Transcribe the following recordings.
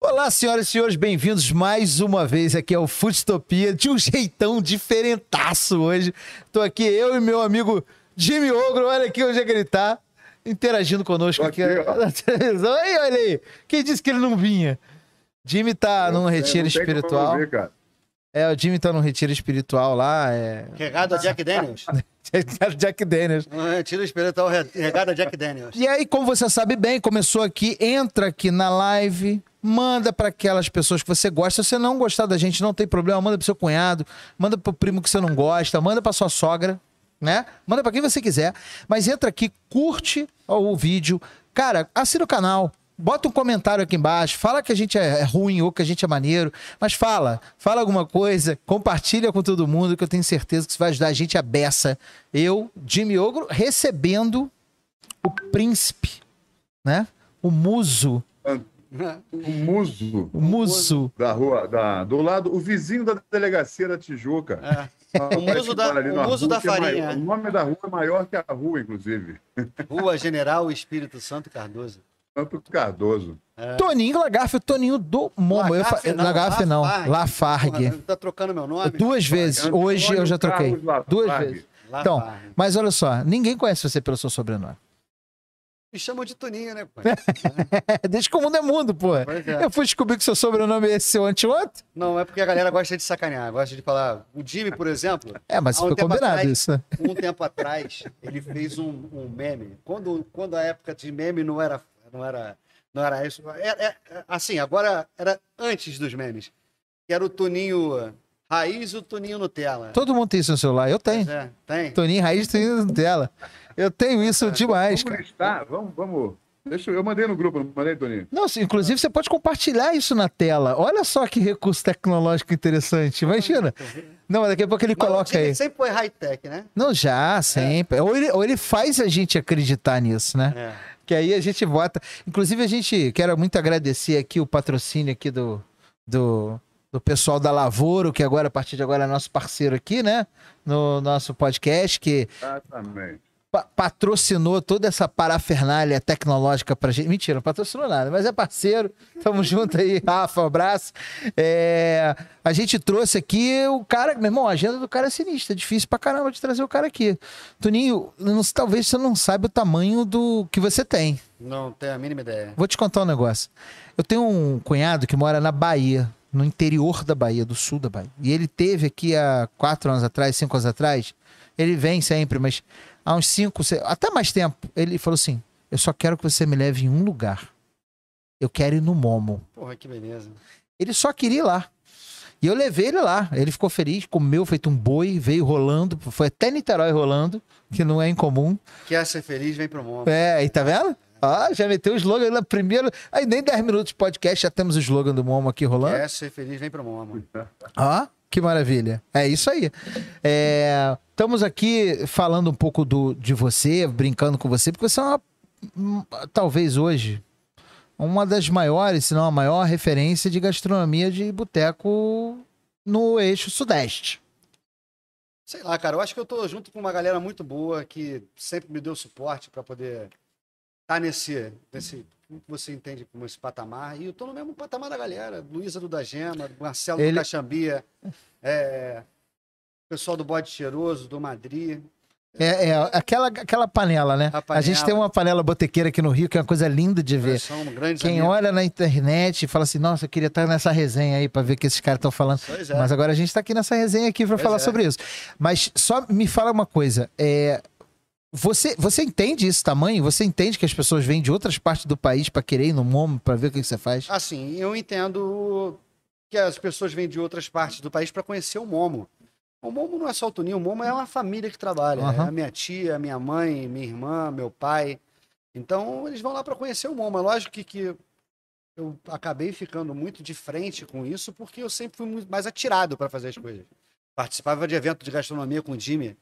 Olá, senhoras e senhores, bem-vindos mais uma vez aqui ao Futopia, de um jeitão diferentaço hoje. Tô aqui, eu e meu amigo Jimmy Ogro, olha aqui onde é que ele tá, interagindo conosco aqui, Aqui, ó. na televisão. Aí, olha aí, quem disse que ele não vinha? Jimmy tá num retiro espiritual. ver, cara. É, o Jimmy tá num retiro espiritual lá, é... Regada Jack Daniels. Jack Daniels. Ah, Tira o espiritual re- regada Jack Daniels. E aí, como você sabe bem, começou aqui, entra aqui na live, manda para aquelas pessoas que você gosta. Se você não gostar da gente, não tem problema, manda pro seu cunhado, manda pro primo que você não gosta, manda pra sua sogra, né? Manda pra quem você quiser. Mas entra aqui, curte o vídeo. Cara, assina o canal. Bota um comentário aqui embaixo, fala que a gente é é ruim ou que a gente é maneiro, mas fala, fala alguma coisa, compartilha com todo mundo, que eu tenho certeza que isso vai ajudar a gente a beça. Eu, Jimmy Ogro, recebendo o príncipe, né? O muso, O muso o muso. da rua, da, do lado, o vizinho da delegacia da Tijuca. É. O muso da- o muso rua da é farinha. maior- o nome da rua é maior que a rua, inclusive. Rua General Espírito Santo Cardoso. Santo Cardoso. Toninho Lagarfe, o Toninho do Momo. Eu fa- Lagarfe não, Lagarfe não, Lafargue. Lafargue. Tá trocando meu nome? Duas vezes. Hoje eu já troquei. Carlos Lafargue. Duas vezes. Então, Lafargue. mas olha só, ninguém conhece você pelo seu sobrenome. Me chamam de Toninho, né, pô? Desde que o mundo é mundo, pô. É. Eu fui descobrir que seu sobrenome é esse seu anteontem. Não, é porque a galera gosta de sacanear. Gosta de falar. O Jimmy, por exemplo, É, mas um foi combinado atrás- isso. né? um tempo atrás, ele fez um, um meme. Quando, quando a época de meme não era, não era, não era isso. Era, é- assim, agora era antes dos memes. Que era o Toninho Raiz e o Toninho Nutella. Todo mundo tem isso no celular. Eu tenho. É, tem. Toninho Raiz Toninho dela. Eu tenho isso demais, Vamos cara. listar, vamos, vamos. Deixa eu, eu mandei no grupo, não mandei, Toninho? Não, inclusive você pode compartilhar isso na tela. Olha só que recurso tecnológico interessante. Imagina. Não, mas daqui a pouco ele Mas coloca aí. sempre foi high-tech, né? Não, já, sempre. Ou, ele, ou ele faz a gente acreditar nisso, né? É. Que aí a gente bota. Inclusive, a gente quero muito agradecer aqui o patrocínio aqui do, do, do pessoal da Lavoro, que agora, a partir de agora, é nosso parceiro aqui, né? No nosso podcast, que Exatamente. Pa- patrocinou toda essa parafernália tecnológica pra gente. Mentira, não patrocinou nada, mas é parceiro. Tamo junto aí, Rafa, um abraço. É, a gente trouxe aqui o cara, meu irmão, a agenda do cara é sinistra, é difícil pra caramba de trazer o cara aqui. Toninho, não- talvez você não saiba o tamanho do que você tem. Não tenho a mínima ideia. Vou te contar um negócio. Eu tenho um cunhado que mora na Bahia, no interior da Bahia, do sul da Bahia. E ele teve aqui há quatro anos atrás, cinco anos atrás. Ele vem sempre, mas há uns cinco, se- até mais tempo, ele falou assim: Eu só quero que você me leve em um lugar. Eu quero ir no Momo. Porra, que beleza. Ele só queria ir lá. E eu levei ele lá. Ele ficou feliz, comeu feito um boi, veio rolando. Foi até Niterói rolando, que não é incomum. Quer ser feliz, vem pro mundo. É, aí tá vendo? Ah, já meteu o slogan lá primeiro. Aí nem 10 minutos de podcast, já temos o slogan do Momo aqui rolando. Quer ser feliz, vem pro mundo. Ó, que maravilha. É isso aí. É, estamos aqui falando um pouco do, de você, brincando com você, porque você é uma, hum, talvez hoje, uma das maiores, se não a maior referência de gastronomia de boteco no eixo sudeste. Sei lá, cara, eu acho que eu tô junto com uma galera muito boa que sempre me deu suporte para poder estar nesse, nesse, o que você entende como esse patamar. E eu tô no mesmo patamar da galera. Luísa do da Gema, Marcelo Ele- do Caxambia, é, pessoal do Bode Cheiroso, do Madrid. É, é aquela, aquela panela, né? A A, gente panela. tem uma panela botequeira aqui no Rio, que é uma coisa linda de ver. Quem amigos. olha na internet e fala assim, nossa, eu queria estar nessa resenha aí pra ver o que esses caras estão falando. Pois é. Mas agora a gente tá aqui nessa resenha aqui Pois falar é. sobre isso. Mas só me fala uma coisa, é, você, você entende esse tamanho? Você entende que as pessoas vêm de outras partes do país pra querer ir no Momo pra ver o que, que você faz? Assim, eu entendo que as pessoas vêm de outras partes do país para conhecer o Momo. O Momo não é só o Toninho, o Momo é uma família que trabalha. Aham. É a minha tia, a minha mãe, minha irmã, meu pai. Então, eles vão lá para conhecer o Momo. É lógico que, que eu acabei ficando muito de frente com isso, porque eu sempre fui muito mais atirado para fazer as coisas. Participava de evento de gastronomia com o Jimmy,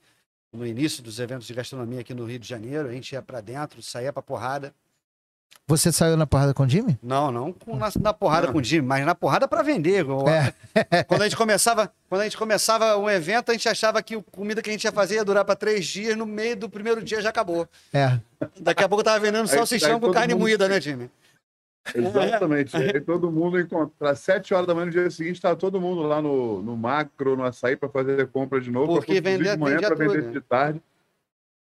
no início dos eventos de gastronomia aqui no Rio de Janeiro. A gente ia para dentro, saía para porrada. Você saiu na porrada com o Jimmy? Não, não com- na, na porrada com o Jimmy, mas na porrada para vender. É. Quando a gente começava, quando a gente começava um evento, a gente achava que a comida que a gente ia fazer ia durar para três dias, no meio do primeiro dia já acabou. É. Daqui a pouco eu tava vendendo salsichão com carne mundo- moída, né, Jimmy? Exatamente. E aí todo mundo encontrar. Às 7 horas da manhã no dia seguinte, tá todo mundo lá no, no macro, no açaí, para fazer compra de novo. Porque vender- de manhã para vender de tarde.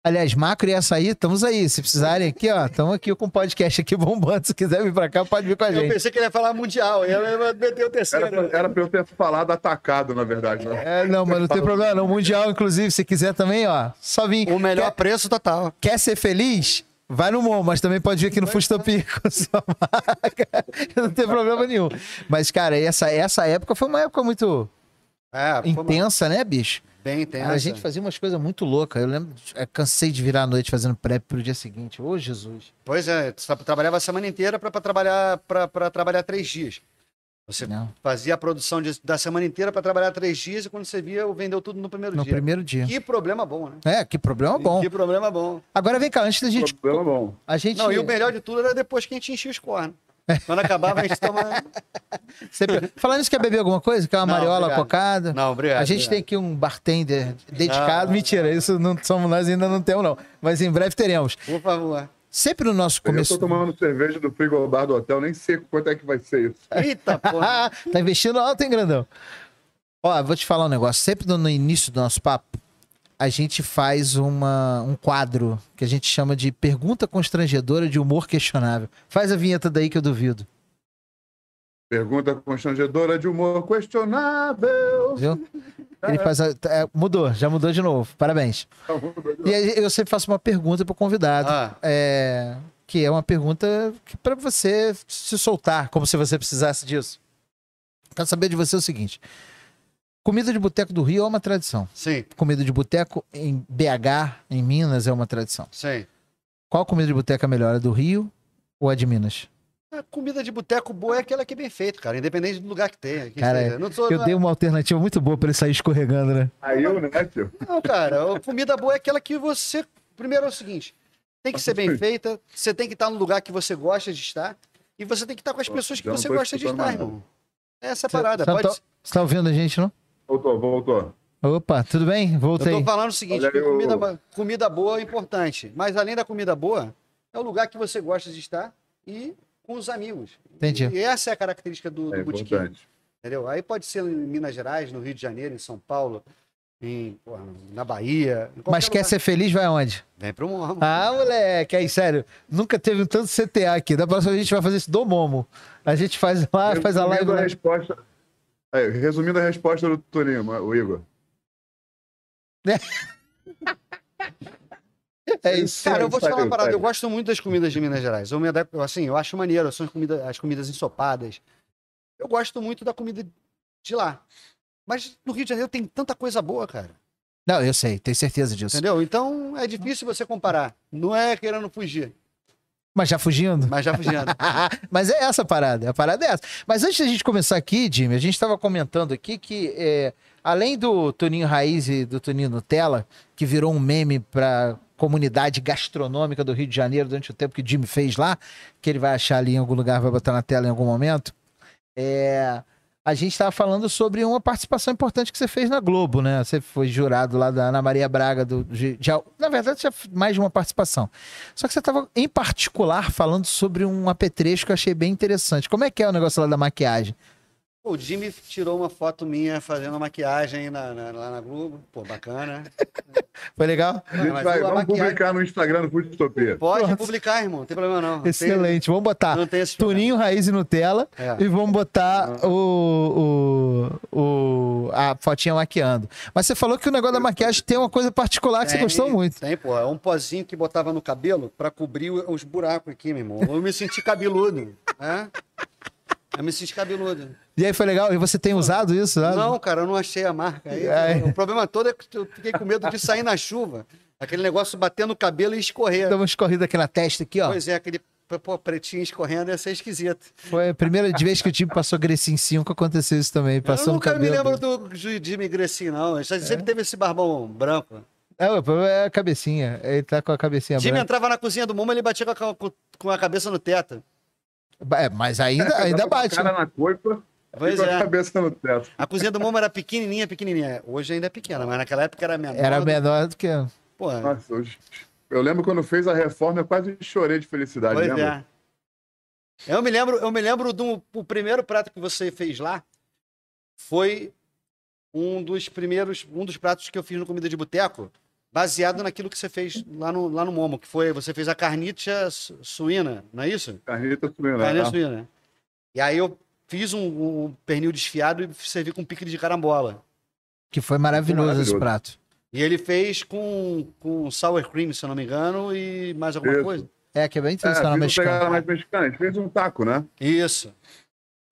Aliás, macro e açaí, estamos aí. Se precisarem aqui, ó, estamos aqui com o podcast aqui bombando. Se quiser vir pra cá, pode vir com a Eu gente. pensei que ele ia falar mundial, e ela meteu o terceiro. Era pra, era pra eu ter falado atacado, na verdade. Né? É, não, mas não tem problema não. Mundial, inclusive, se quiser também, ó, só vir. O melhor Quer, preço total. quer ser feliz? Vai no Mon, mas também pode vir aqui no Fustopi com sua marca. Não tem problema nenhum. Mas, cara, essa, essa época foi uma época muito É, foi uma- intensa, né, bicho? bem intensa. A gente fazia umas coisas muito loucas. Eu lembro, eu cansei de virar a noite fazendo prep pro dia seguinte. Ô, Jesus. Pois é, trabalhava a semana inteira para trabalhar para trabalhar três dias. Você Não, fazia a produção de- da semana inteira para trabalhar três dias e quando você via, vendeu tudo no primeiro no dia. primeiro dia. Que problema bom, né? É, que problema bom. Que problema bom. Agora vem cá, antes da gente. Problema bom. A gente. Não, e o melhor de tudo era depois que a gente enchia os cornos. Quando acabava, a gente tomava. Sempre... Falando nisso, quer beber alguma coisa? Quer uma Não, mariola obrigado. cocada? Não, obrigado. A gente tem aqui um bartender dedicado. Não. Mentira, isso não somos nós ainda não temos, não. Mas em breve teremos. Por favor. Sempre no nosso Eu tô começo. tomando cerveja do frigobar do hotel, nem sei quanto é que vai ser isso. Eita, porra. Tá investindo alto, hein, grandão? Ó, vou te falar um negócio. Sempre no, no início do nosso papo, a gente faz uma, um quadro que a gente chama de pergunta constrangedora de humor questionável. Faz a vinheta daí que eu duvido. Pergunta constrangedora de humor questionável. Viu? Ele faz a, é, mudou, já mudou de novo. Parabéns. E aí eu sempre faço uma pergunta pro convidado. Ah, é, que é uma pergunta para você se soltar, como se você precisasse disso. Quero saber de você o seguinte: comida de boteco do Rio é uma tradição. sim, Comida de boteco em BH, em Minas, é uma tradição. sim. Qual comida de boteco é melhor, a do Rio ou a de Minas? A comida de boteco boa é aquela que é bem feita, cara, independente do lugar que tenha. que Cara, seja. não, sou, Eu não, dei uma alternativa muito boa para ele sair escorregando, né? Aí eu, né, tio? não, cara, a comida boa é aquela que você. Primeiro é o seguinte: tem que ser bem feita, você tem que estar no lugar que você gosta de estar, e você tem que estar com as pessoas que não você gosta de estar, irmão. Essa é a Cê- parada. cê não Pode tá- Você tá ouvindo a gente, não? Voltou, voltou. Opa, tudo bem? Eu Voltei. tô falando o seguinte: Olha comida, comida boa é importante. Mas além da comida boa, é o lugar que você gosta de estar e com os amigos. Entendi. E essa é a característica do, É do botequim. importante. Entendeu? Aí pode ser em Minas Gerais, no Rio de Janeiro, em São Paulo, em, porra, na Bahia. Mas quer lugar. ser feliz, vai aonde? Vem pro Morro. Ah, moleque, aí, sério, nunca teve um tanto CTA aqui. Da próxima vez a gente vai fazer isso do Momo. A gente faz lá, faz a live Resumindo lá. resposta. Aí, resumindo a resposta do Toninho, o Igor. É isso. Cara, eu vou te falar uma parada. Eu gosto muito das comidas de Minas Gerais. Eu me adapto, assim, eu acho maneiro são as comidas, as comidas ensopadas. Eu gosto muito da comida de lá. Mas no Rio de Janeiro tem tanta coisa boa, cara. Não, eu sei, tenho certeza disso. Entendeu? Então é difícil você comparar. Não é querendo fugir, Mas já fugindo? mas já fugindo. Mas é essa a parada, a parada é essa. Mas antes da gente começar aqui, Jimmy, a gente estava comentando aqui que, é, além do Toninho Raiz e do Toninho Nutella, que virou um meme para comunidade gastronômica do Rio de Janeiro durante o tempo que o Jimmy fez lá, que ele vai achar ali em algum lugar, vai botar na tela em algum momento, é, a gente estava falando sobre uma participação importante que você fez na Globo, né? Você foi jurado lá da Ana Maria Braga, do, de, de- na verdade, já mais de uma participação. Só que você estava, em particular, falando sobre um apetrecho que eu achei bem interessante. Como é que é o negócio lá da maquiagem? O Jimmy tirou uma foto minha fazendo maquiagem na- na- lá na Globo. Pô, bacana. Foi legal? A vai, a vamos maquiagem- publicar no Instagram do Futopia. Pode Pronto. publicar, irmão. Não tem problema não. Não tem- Excelente. Vamos botar Não tem. Tuninho, Raiz e Nutella É. e vamos botar o, o, o- a fotinha maquiando. Mas você falou que o negócio da maquiagem tem uma coisa particular que você Tem, gostou muito. Tem, pô. É um pozinho que botava no cabelo pra cobrir os buracos aqui, meu irmão. Eu me senti cabeludo. né? Me senti cabeludo. E aí foi legal? E você tem usado isso? né? Não, cara, eu não achei a marca. Aí, Ai. O problema todo é que eu fiquei com medo de sair na chuva. Aquele negócio bater no cabelo e escorrer. Dá uma escorrida aqui na testa, aqui, ó. Pois é, aquele pô, pretinho escorrendo ia ser esquisito. Foi a primeira vez que o time passou Grecinho 5, aconteceu isso também. Passou eu nunca cabelo. me lembro do Jimmy Gressin, não. Ele sempre teve esse barbão branco. É, o problema é a cabecinha. Ele tá com a cabecinha Jimmy branca. entrava na cozinha do Momo, ele batia com a, com a cabeça no teto. É, mas ainda, ainda Tava com a bate. cara né? na Pois é. a cabeça no teto. A cozinha do Momo era pequenininha, pequenininha. Hoje ainda é pequena, mas naquela época era menor. Era do- menor do que. Pô, Nossa, eu, eu lembro quando fez a reforma, eu quase chorei de felicidade, pois lembra? é. Eu me lembro, eu me lembro do o primeiro prato que você fez lá foi um dos primeiros, um dos pratos que eu fiz no comida de boteco, baseado naquilo que você fez lá no, lá no Momo, que foi você fez a carniça su- suína, não é isso? Carnita suína. Carne tá? suína. E aí eu fiz um, um pernil desfiado e servi com pique de carambola. Que foi maravilhoso, esse Maravilhoso. prato. E ele fez com, com sour cream, se eu não me engano, e mais alguma Isso. coisa. É, que é bem É, tradicional uma mexicano. pegada mais mexicana. A gente fez um taco, né? Isso.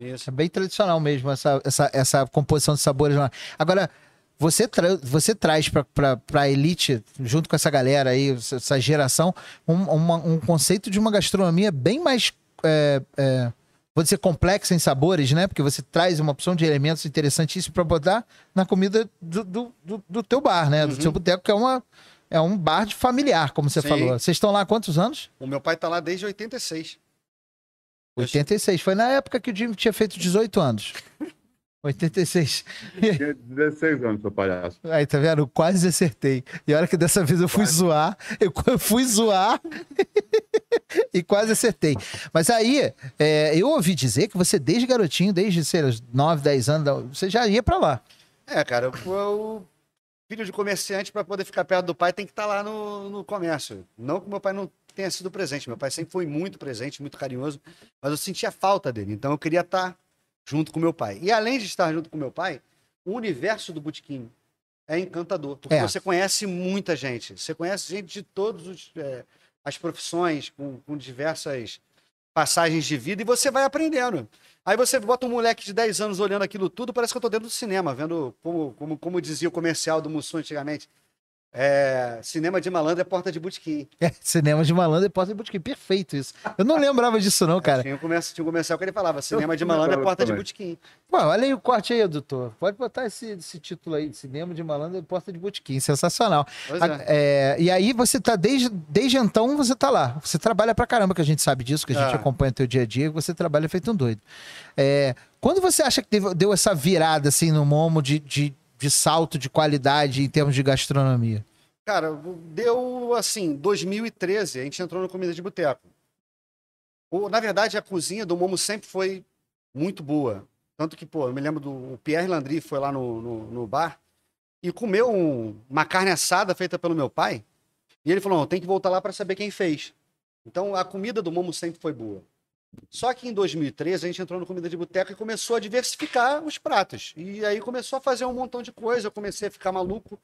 Isso. É bem tradicional mesmo essa, essa, essa composição de sabores lá. Agora, você, tra você traz pra, pra, pra elite, junto com essa galera aí, essa- geração, um, uma- um conceito de uma gastronomia bem mais, é, é, vou dizer, complexa em sabores, né? Porque você traz uma opção de elementos interessantíssimos pra botar na comida do, do, do- do teu bar, né? Do Uhum. seu boteco, que é, uma, é um bar de familiar, como você Sim. falou. Vocês estão lá há quantos anos? O meu pai tá lá desde 86. Eu 86. Foi na época que o Jimmy tinha feito 18 anos. 86. Tinha 16 anos, seu palhaço. Aí, tá vendo? Eu quase acertei. E olha que dessa vez eu fui zoar. Eu fui zoar e quase acertei. Mas aí, é, eu ouvi dizer que você, desde garotinho, desde, sei lá, 9, 10 anos, você já ia pra lá. É, cara, eu- o filho de comerciante, para poder ficar perto do pai, tem que estar lá no, no comércio. Não que meu pai não tenha sido presente. Meu pai sempre foi muito presente, muito carinhoso, mas eu sentia falta dele. Então eu queria estar junto com meu pai. E além de estar junto com meu pai, o universo do botequim é encantador, porque É. você conhece muita gente. Você conhece gente de todas as profissões, com, com diversas passagens de vida, e você vai aprendendo. Aí você bota um moleque de 10 anos olhando aquilo tudo, parece que eu tô dentro do cinema, vendo como, como, como dizia o comercial do Mussum antigamente. É, cinema de malandro é porta de botequim. É, cinema de malandro e porta de botequim. Perfeito isso. Eu não lembrava disso não, cara. Tinha um, comercial, tinha um comercial que ele falava, cinema de malandro é porta de botequim. Pô, olha aí o corte aí, doutor. Pode botar esse, esse título aí, cinema de malandro e porta de botequim. Sensacional. Pois A- é. é, e aí você tá desde, desde então você tá lá. Você trabalha pra caramba, que a gente sabe disso, que a gente Ah. acompanha teu dia a dia, você trabalha feito um doido. É, quando você acha que deu essa virada assim no Momo de, de, de salto de qualidade em termos de gastronomia? Cara, deu assim, 2013, a gente entrou no Comida de Boteco. Na verdade, a cozinha do Momo sempre foi muito boa. Tanto que, pô, eu me lembro do Pierre Landry foi lá no, no, no bar e comeu um- uma carne assada feita pelo meu pai. E ele falou: tem que voltar lá para saber quem fez. Então a comida do Momo sempre foi boa. Só que em 2013 a gente entrou no Comida de Boteco e começou a diversificar os pratos. E aí começou a fazer um montão de coisa. Eu comecei a ficar maluco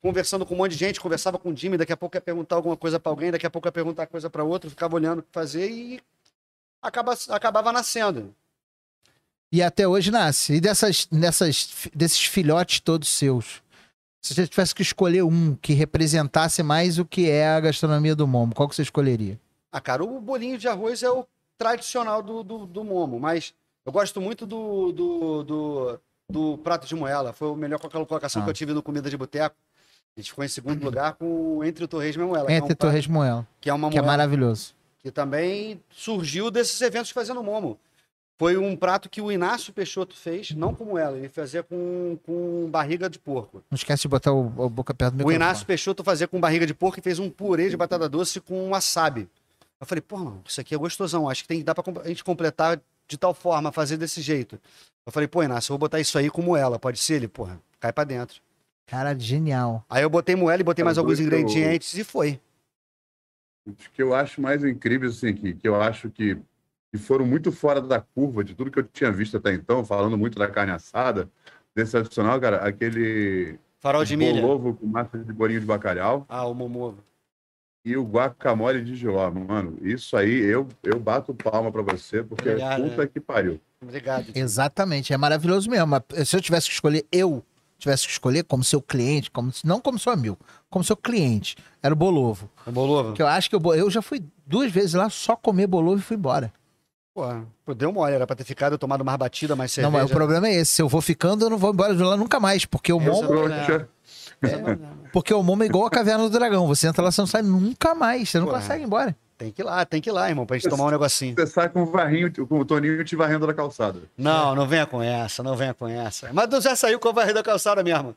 conversando com um monte de gente, conversava com o Jimmy, daqui a pouco ia perguntar alguma coisa para alguém, daqui a pouco ia perguntar coisa para outro, ficava olhando o que fazer e acaba, acabava nascendo. E até hoje nasce. E dessas, dessas, desses filhotes todos seus, se você tivesse que escolher um que representasse mais o que é a gastronomia do Momo, qual que você escolheria? Ah, cara, o bolinho de arroz é o tradicional do, do, do Momo, mas eu gosto muito do, do, do, do prato de moela. Foi o melhor colocação Ah. que eu tive no Comida de Boteco. A gente ficou em segundo lugar com Entre o Torresmo e Moela. é um Entre prato- Torres Moela, que é uma que é moela maravilhoso. que também surgiu desses eventos fazendo Momo. Foi um prato que o Inácio Peixoto fez, não como ela, ele fazia com, com barriga de porco. Não esquece de botar o, o boca perto do O. Inácio Peixoto fazia com barriga de porco e fez um purê de batata doce com wasabi. Eu falei, pô, mano, isso aqui é gostosão. Acho que tem que dar pra a gente completar de tal forma, fazer desse jeito. Eu falei, pô, Inácio, eu vou botar isso aí com moela. Pode ser? Ele, porra, cai pra dentro. Cara, genial. Aí eu botei moela e botei mais Cara, alguns que eu- ingredientes e foi. Os que eu acho mais incríveis, assim, que, que eu acho que, que foram muito fora da curva de tudo que eu tinha visto até então, falando muito da carne assada, sensacional, cara, aquele Farol de bolovo com massa de bolinho de bacalhau Ah, o momovo. E o guacamole de giló. Mano, isso aí, eu, eu bato palma pra você, porque Obrigado, puta né? que pariu. Obrigado. Exatamente, é maravilhoso mesmo. Mas Se eu tivesse que escolher, eu tivesse que escolher como seu cliente, como, não como seu amigo, como seu cliente, era o Bolovo. O bolovo? Que eu acho que eu, eu já fui duas vezes lá só comer Bolovo e fui embora. Pô, deu mole, era pra ter ficado, tomado mais batida, mais Não, cerveja. mas o problema é esse. Se eu vou ficando, eu não vou embora de lá nunca mais. Porque o Esse é o. Trouxa. porque o Momo é igual a caverna do dragão. Você entra lá, você não sai nunca mais. Você não consegue ir embora. Tem que ir lá, tem que ir lá, irmão, pra gente tomar um negocinho. Você sai com o varrinho, com o Toninho te varrendo da calçada. Não, não venha com essa, não venha com essa. Mas tu já saiu com a varrida da calçada mesmo.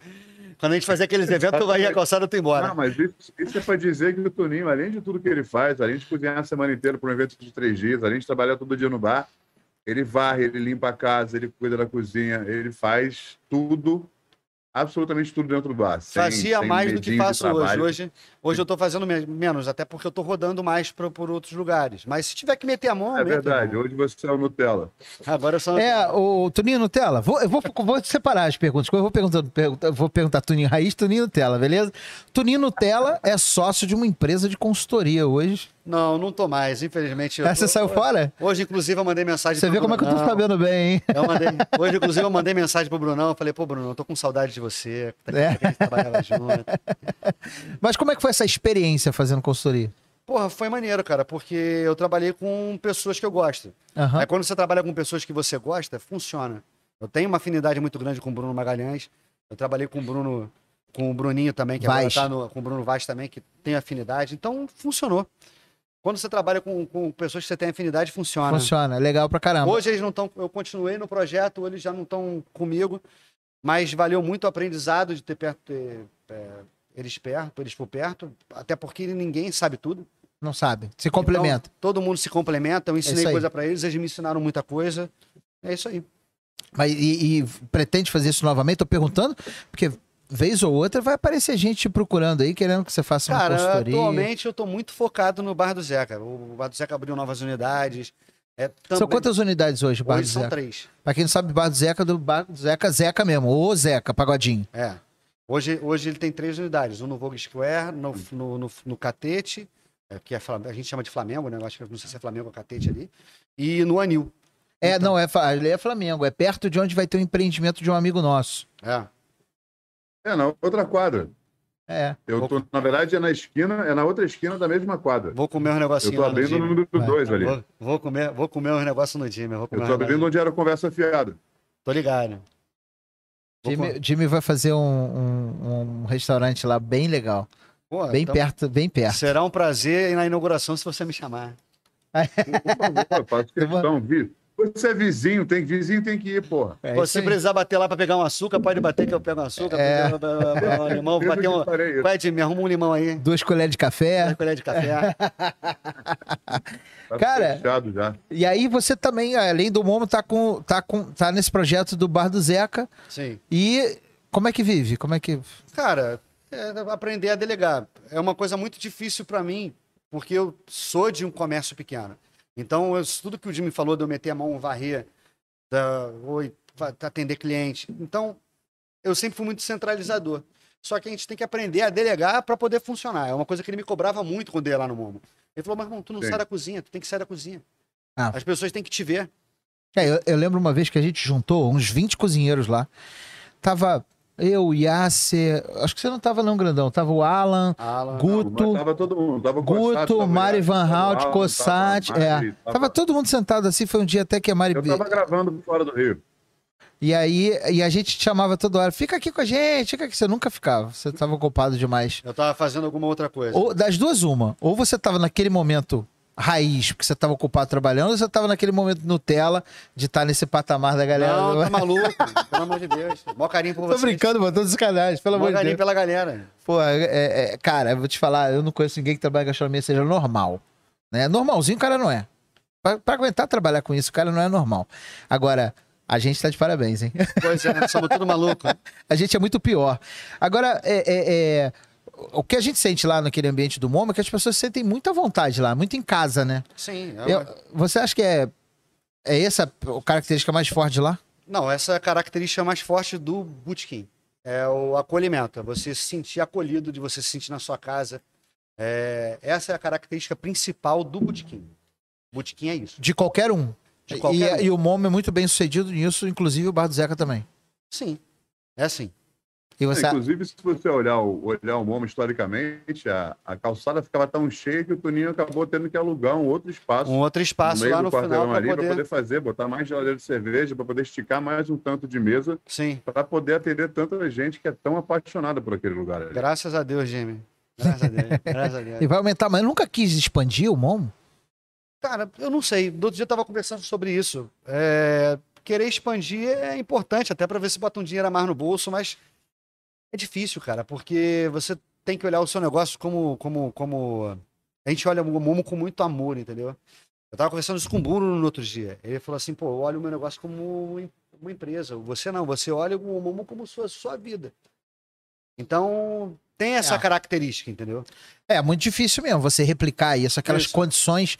Quando a gente fazia aqueles eventos, eu varria a calçada e tu embora. Não, mas isso, isso é para dizer que o Toninho, além de tudo que ele faz, além de cozinhar a semana inteira para um evento de três dias, além de trabalhar todo dia no bar, ele varre, ele limpa a casa, ele cuida da cozinha, ele faz tudo absolutamente tudo dentro do bar. sem- Fazia sem mais do que faço hoje. Hoje, hoje eu tô fazendo me- menos, até porque eu tô rodando mais pra, por outros lugares. Mas se tiver que meter a mão, É verdade, hoje você é o Nutella. Agora eu sou. É, o Tuninho Nutella, vou, eu vou, vou separar as perguntas. Eu vou, perguntando, pergunta- vou perguntar Tuninho Raiz, Tuninho Nutella, beleza? Tuninho Nutella é sócio de uma empresa de consultoria hoje. Não, não tô mais, infelizmente. eu Ah, tô- você saiu fora? Hoje, inclusive, eu mandei mensagem Você vê como é que eu tô Brunão. sabendo bem, hein? Eu mandei- hoje, inclusive, eu mandei mensagem pro Brunão. Eu falei, pô, Brunão, eu tô com saudade de você. Tá É. a gente trabalhava junto. Mas como é que foi essa experiência fazendo consultoria? Porra, foi maneiro, cara, porque eu trabalhei com pessoas que eu gosto. Aham. Aí quando você trabalha com pessoas que você gosta, funciona. Eu tenho uma afinidade muito grande com o Bruno Magalhães. Eu trabalhei com o Bruno, com o Bruninho também, que Vaz. agora tá no, com o Bruno Vaz também, que tem afinidade. Então, funcionou. Quando você trabalha com, com pessoas que você tem afinidade, funciona. Funciona, legal pra caramba. Hoje eles não estão. Eu continuei no projeto, eles já não estão comigo, mas valeu muito o aprendizado de ter perto ter, é, eles perto, eles por perto, até porque ninguém sabe tudo. Não sabe, se complementa. Então, todo mundo se complementa. Eu ensinei aí. coisa para eles, eles me ensinaram muita coisa. É isso aí. Mas e, e pretende fazer isso novamente? Tô perguntando, porque vez ou outra vai aparecer gente te procurando aí, querendo que você faça uma Cara, consultoria. atualmente eu tô muito focado no Bar do Zeca. O Bar do Zeca abriu novas unidades. É, São também- quantas unidades hoje, Bar do Hoje são Zeca? três. Pra quem não sabe, Bar do Zeca do Bar do Zeca, Zeca mesmo. Ô Zeca, pagodinho. É. Hoje, hoje ele tem três unidades. Um no Vogue Square, no, no, no, no Catete, é, que é, a gente chama de Flamengo, né? Eu acho que não sei se é Flamengo ou Catete ali. E no Anil. É, Então. não, é, ali é Flamengo. É perto de onde vai ter um empreendimento de um amigo nosso. É. É, na outra quadra. É. Eu tô, na verdade, é na esquina, é na outra esquina da mesma quadra. Vou comer uns Eu negocinhos tô no abrindo o Jimmy. número Vai. dois ali. Vou, vou comer, vou comer uns negócios no Jimmy. Vou comer Eu tô abrindo negócios. onde era conversa fiada. Tô ligado. Vou Jimmy, Jimmy vai fazer um, um- um restaurante lá bem legal. Pô, Bem então, perto, bem perto. Será um prazer ir na inauguração se você me chamar. Por favor, eu faço questão. Vi- Você é vizinho, tem vizinho tem que ir, porra. É Pô, se aí. precisar bater lá pra pegar um açúcar, pode bater que eu pego um açúcar. É. pegar- pegar um limão, vou bater um. Vai, Jimmy, arruma um limão aí. Duas colheres de café. Uma colher de café. Tá Cara- fechado já. E aí você também, além do Momo, tá, com, tá, com, tá nesse projeto do Bar do Zeca. Sim. E como é que vive? Como é que. Cara, é aprender a delegar. É uma coisa muito difícil pra mim, porque eu sou de um comércio pequeno. Então, eu- tudo que o Jimmy falou de eu meter a mão, varrer, da, oi, atender cliente. Então, eu sempre fui muito centralizador. Só que a gente tem que aprender a delegar para poder funcionar. É uma coisa que ele me cobrava muito quando eu ia lá no Momo. Ele falou, mas irmão, tu não Sim. sai da cozinha, tu tem que sair da cozinha. Ah. As pessoas têm que te ver. É, eu, eu lembro uma vez que a gente juntou uns 20 cozinheiros lá. Tava eu, Yasser. Acho que você não tava, não, grandão. Tava o Alan, Alan, Guto. Mas tava todo mundo. Tava Cossati, Guto, tava o Mari Van tava Hout, Alan, Cossati. tava a É. Mari, Tava todo mundo sentado assim. Foi um dia até que a Mari. Eu tava gravando fora do Rio. E aí e a gente te chamava toda hora. Fica aqui com a gente, fica aqui. Você nunca ficava. Você tava ocupado demais. Eu tava fazendo alguma outra coisa. Ou, das duas, uma. Ou você tava naquele momento raiz, porque você tava ocupado trabalhando, ou você tava naquele momento Nutella de estar nesse patamar da galera. Não, tá maluco. pelo amor de Deus. Mó carinho por Tô vocês. brincando, mano, tô sacanagem, pelo Mó amor de carinho Deus. pela galera. Pô, é- é- é- cara, eu vou te falar, eu não conheço ninguém que trabalha em gastronomia seja normal. Né? Normalzinho o cara não é. Pra, pra aguentar trabalhar com isso, o cara não é normal. Agora, a gente tá de parabéns, hein? Pois é, somos tudo maluco. A gente é muito pior. Agora, é, é- é, o que a gente sente lá naquele ambiente do MoMA é que as pessoas sentem muita vontade lá, muito em casa, né? Sim. é Eu- você acha que é, é essa a característica mais forte lá? Não, essa é a característica mais forte do bootkin. É o acolhimento. É você se sentir acolhido, de você se sentir na sua casa. É, essa é a característica principal do bootkin. Bootkin é isso. De qualquer um. De qualquer e, um. e o MoMA é muito bem sucedido nisso, inclusive o Bar do Zeca também. Sim. É assim. E você... Inclusive, se você olhar o, olhar o MoMA historicamente, a, a calçada ficava tão cheia que o Toninho acabou tendo que alugar um outro espaço. Um outro no espaço meio lá do no final para poder... poder fazer, botar mais geladeira de cerveja, para poder esticar mais um tanto de mesa, Sim. para poder atender tanta gente que é tão apaixonada por aquele lugar ali. Graças a Deus, Jimmy. Graças a Deus. Graças a Deus. E vai aumentar, mas eu nunca quis expandir o MoMA. Cara, eu não sei. Do outro dia eu tava conversando sobre isso. É, Querer expandir é importante, até para ver se bota um dinheiro a mais no bolso, mas É difícil, cara, porque você tem que olhar o seu negócio como. como, como... A gente olha o Momo com muito amor, entendeu? Eu tava conversando isso com o Bruno no outro dia. Ele falou assim, pô, eu olho o meu negócio como uma empresa. Você não, você olha o Momo como sua, sua vida. Então, tem essa É. característica, entendeu? É muito difícil mesmo você replicar isso, aquelas Isso. condições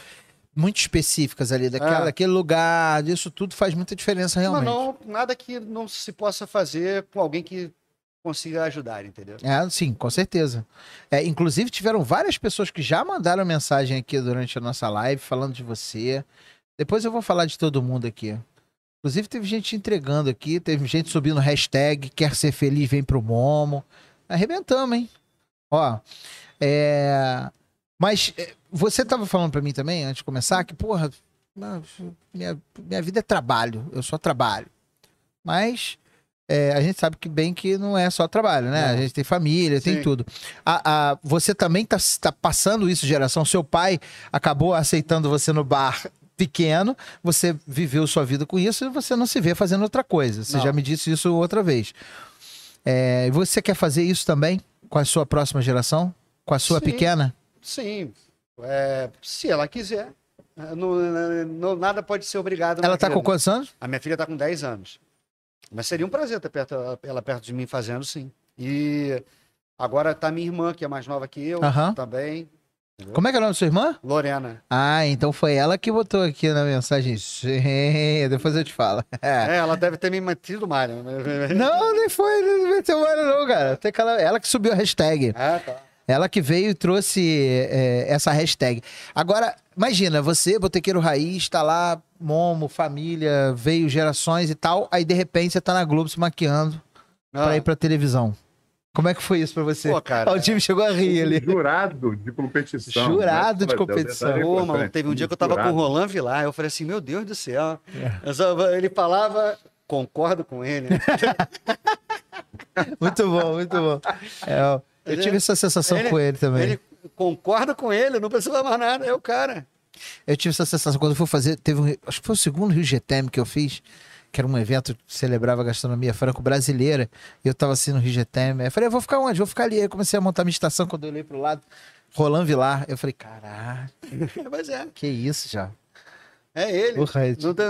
muito específicas ali, daquela, É. daquele lugar, isso tudo faz muita diferença realmente. Mas não, nada que não se possa fazer com alguém que consiga ajudar, entendeu? É, sim, com certeza. É, inclusive, tiveram várias pessoas que já mandaram mensagem aqui durante a nossa live falando de você. Depois eu vou falar de todo mundo aqui. Inclusive, teve gente entregando aqui, teve gente subindo hashtag, quer ser feliz, vem pro Momo. Arrebentamos, hein? Ó, é... Mas é, você tava falando pra mim também, antes de começar, que, porra, minha, minha vida é trabalho, eu só trabalho. Mas é, a gente sabe que bem que não é só trabalho, né? Não. A gente tem família, tem Sim. tudo. A, a- você também tá, tá passando isso, geração. Seu pai acabou aceitando você no bar pequeno, você viveu sua vida com isso e você não se vê fazendo outra coisa. Você Não. já me disse isso outra vez. É, e você quer fazer isso também com a sua próxima geração? Com a sua Sim. pequena? Sim, é, se ela quiser. Não- não- nada pode ser obrigado. Ela tá vida, com quantos anos? A minha filha tá com 10 anos. Mas seria um prazer ter perto, ela perto de mim fazendo, sim. E agora tá minha irmã, que é mais nova que eu, Aham. também. Como é que é o nome da sua irmã? Lorena. Ah, então foi ela que botou aqui na mensagem. Depois eu te falo. É. Ela deve ter me mantido mal. né? Não, nem foi, não meteu mano não, cara. Ela que subiu a hashtag. Ah, tá. Ela que veio e trouxe é, essa hashtag. Agora, imagina, você, botequeiro raiz, tá lá, momo, família, veio gerações e tal, aí de repente você tá na Globo se maquiando pra Ah, ir pra televisão. Como é que foi isso pra você? Pô, cara. Ó, o time chegou a rir ali. Jurado de competição. Jurado de Mas, competição. Pô, pra mano, teve um dia que eu tava com o Jurado. Roland Vilar, eu falei assim, meu Deus do céu. É. Só- ele falava, concordo com ele. Muito bom, muito bom. É, ó, eu tive essa sensação Ele- com ele também. Ele concorda com ele, não precisa mais nada, é o cara. Eu tive essa sensação quando eu fui fazer. Teve um, acho que foi o segundo Rio GTM que eu fiz, que era um evento que celebrava a gastronomia franco-brasileira. E eu tava assim no Rio GTM. Aí eu falei, eu vou ficar onde? Vou ficar ali. Aí eu comecei a montar minha estação quando eu olhei pro lado. Roland Vilar. Eu falei, caralho, Mas é, que isso já. É ele. É- Não tem,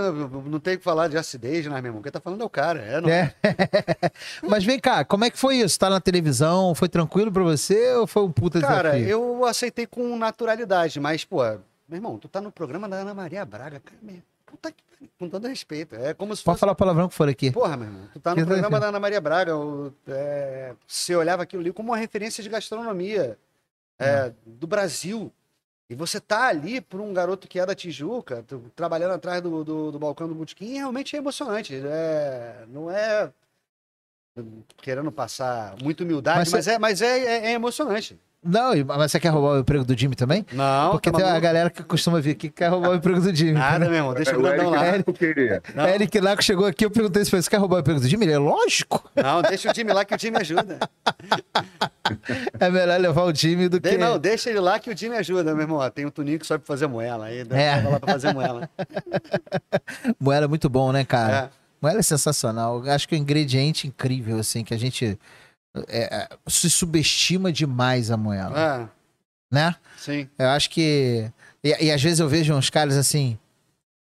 não tem que falar de acidez, né, meu irmão? Quem tá falando é o cara. É, não. É. Mas vem cá, como é que foi isso? Tá na televisão? Foi tranquilo pra você ou foi um puta Cara, desafio? eu aceitei com naturalidade, mas, pô, meu irmão, tu tá no programa da Ana Maria Braga, cara, meu, puta que com todo respeito. É como se Pode fosse. falar o palavrão que for aqui. Porra, meu irmão, tu tá no Que programa tranquilo. da Ana Maria Braga, o- é, você olhava aquilo ali como uma referência de gastronomia é, do Brasil. E você tá ali por um garoto que é da Tijuca, trabalhando atrás do, do, do balcão do Botequim, realmente é emocionante. É, não é querendo passar muita humildade, Mas mas, é, mas é, é- é emocionante. Não, mas você quer roubar o emprego do Jimmy também? Não, Porque tá tem uma maluco? galera que costuma vir aqui que quer roubar o emprego do Jimmy. Nada, meu irmão, deixa o o grandão Eric lá. Queria. Não, Eric Naco chegou aqui, eu perguntei se você quer roubar o emprego do Jimmy? Ele é lógico. não, deixa o time lá que o time ajuda. É melhor levar o Jimmy do De- que. não, deixa ele lá que o time ajuda, meu irmão. Tem um tuninho que sobe pra fazer moela. Aí dá É. lá pra fazer moela. Moela é muito bom, né, cara? É. Moela é sensacional. Eu Acho que é um ingrediente incrível, assim, que a gente é, é, se subestima demais a moela, É, né? sim. Eu acho que. E, e às vezes eu vejo uns caras assim.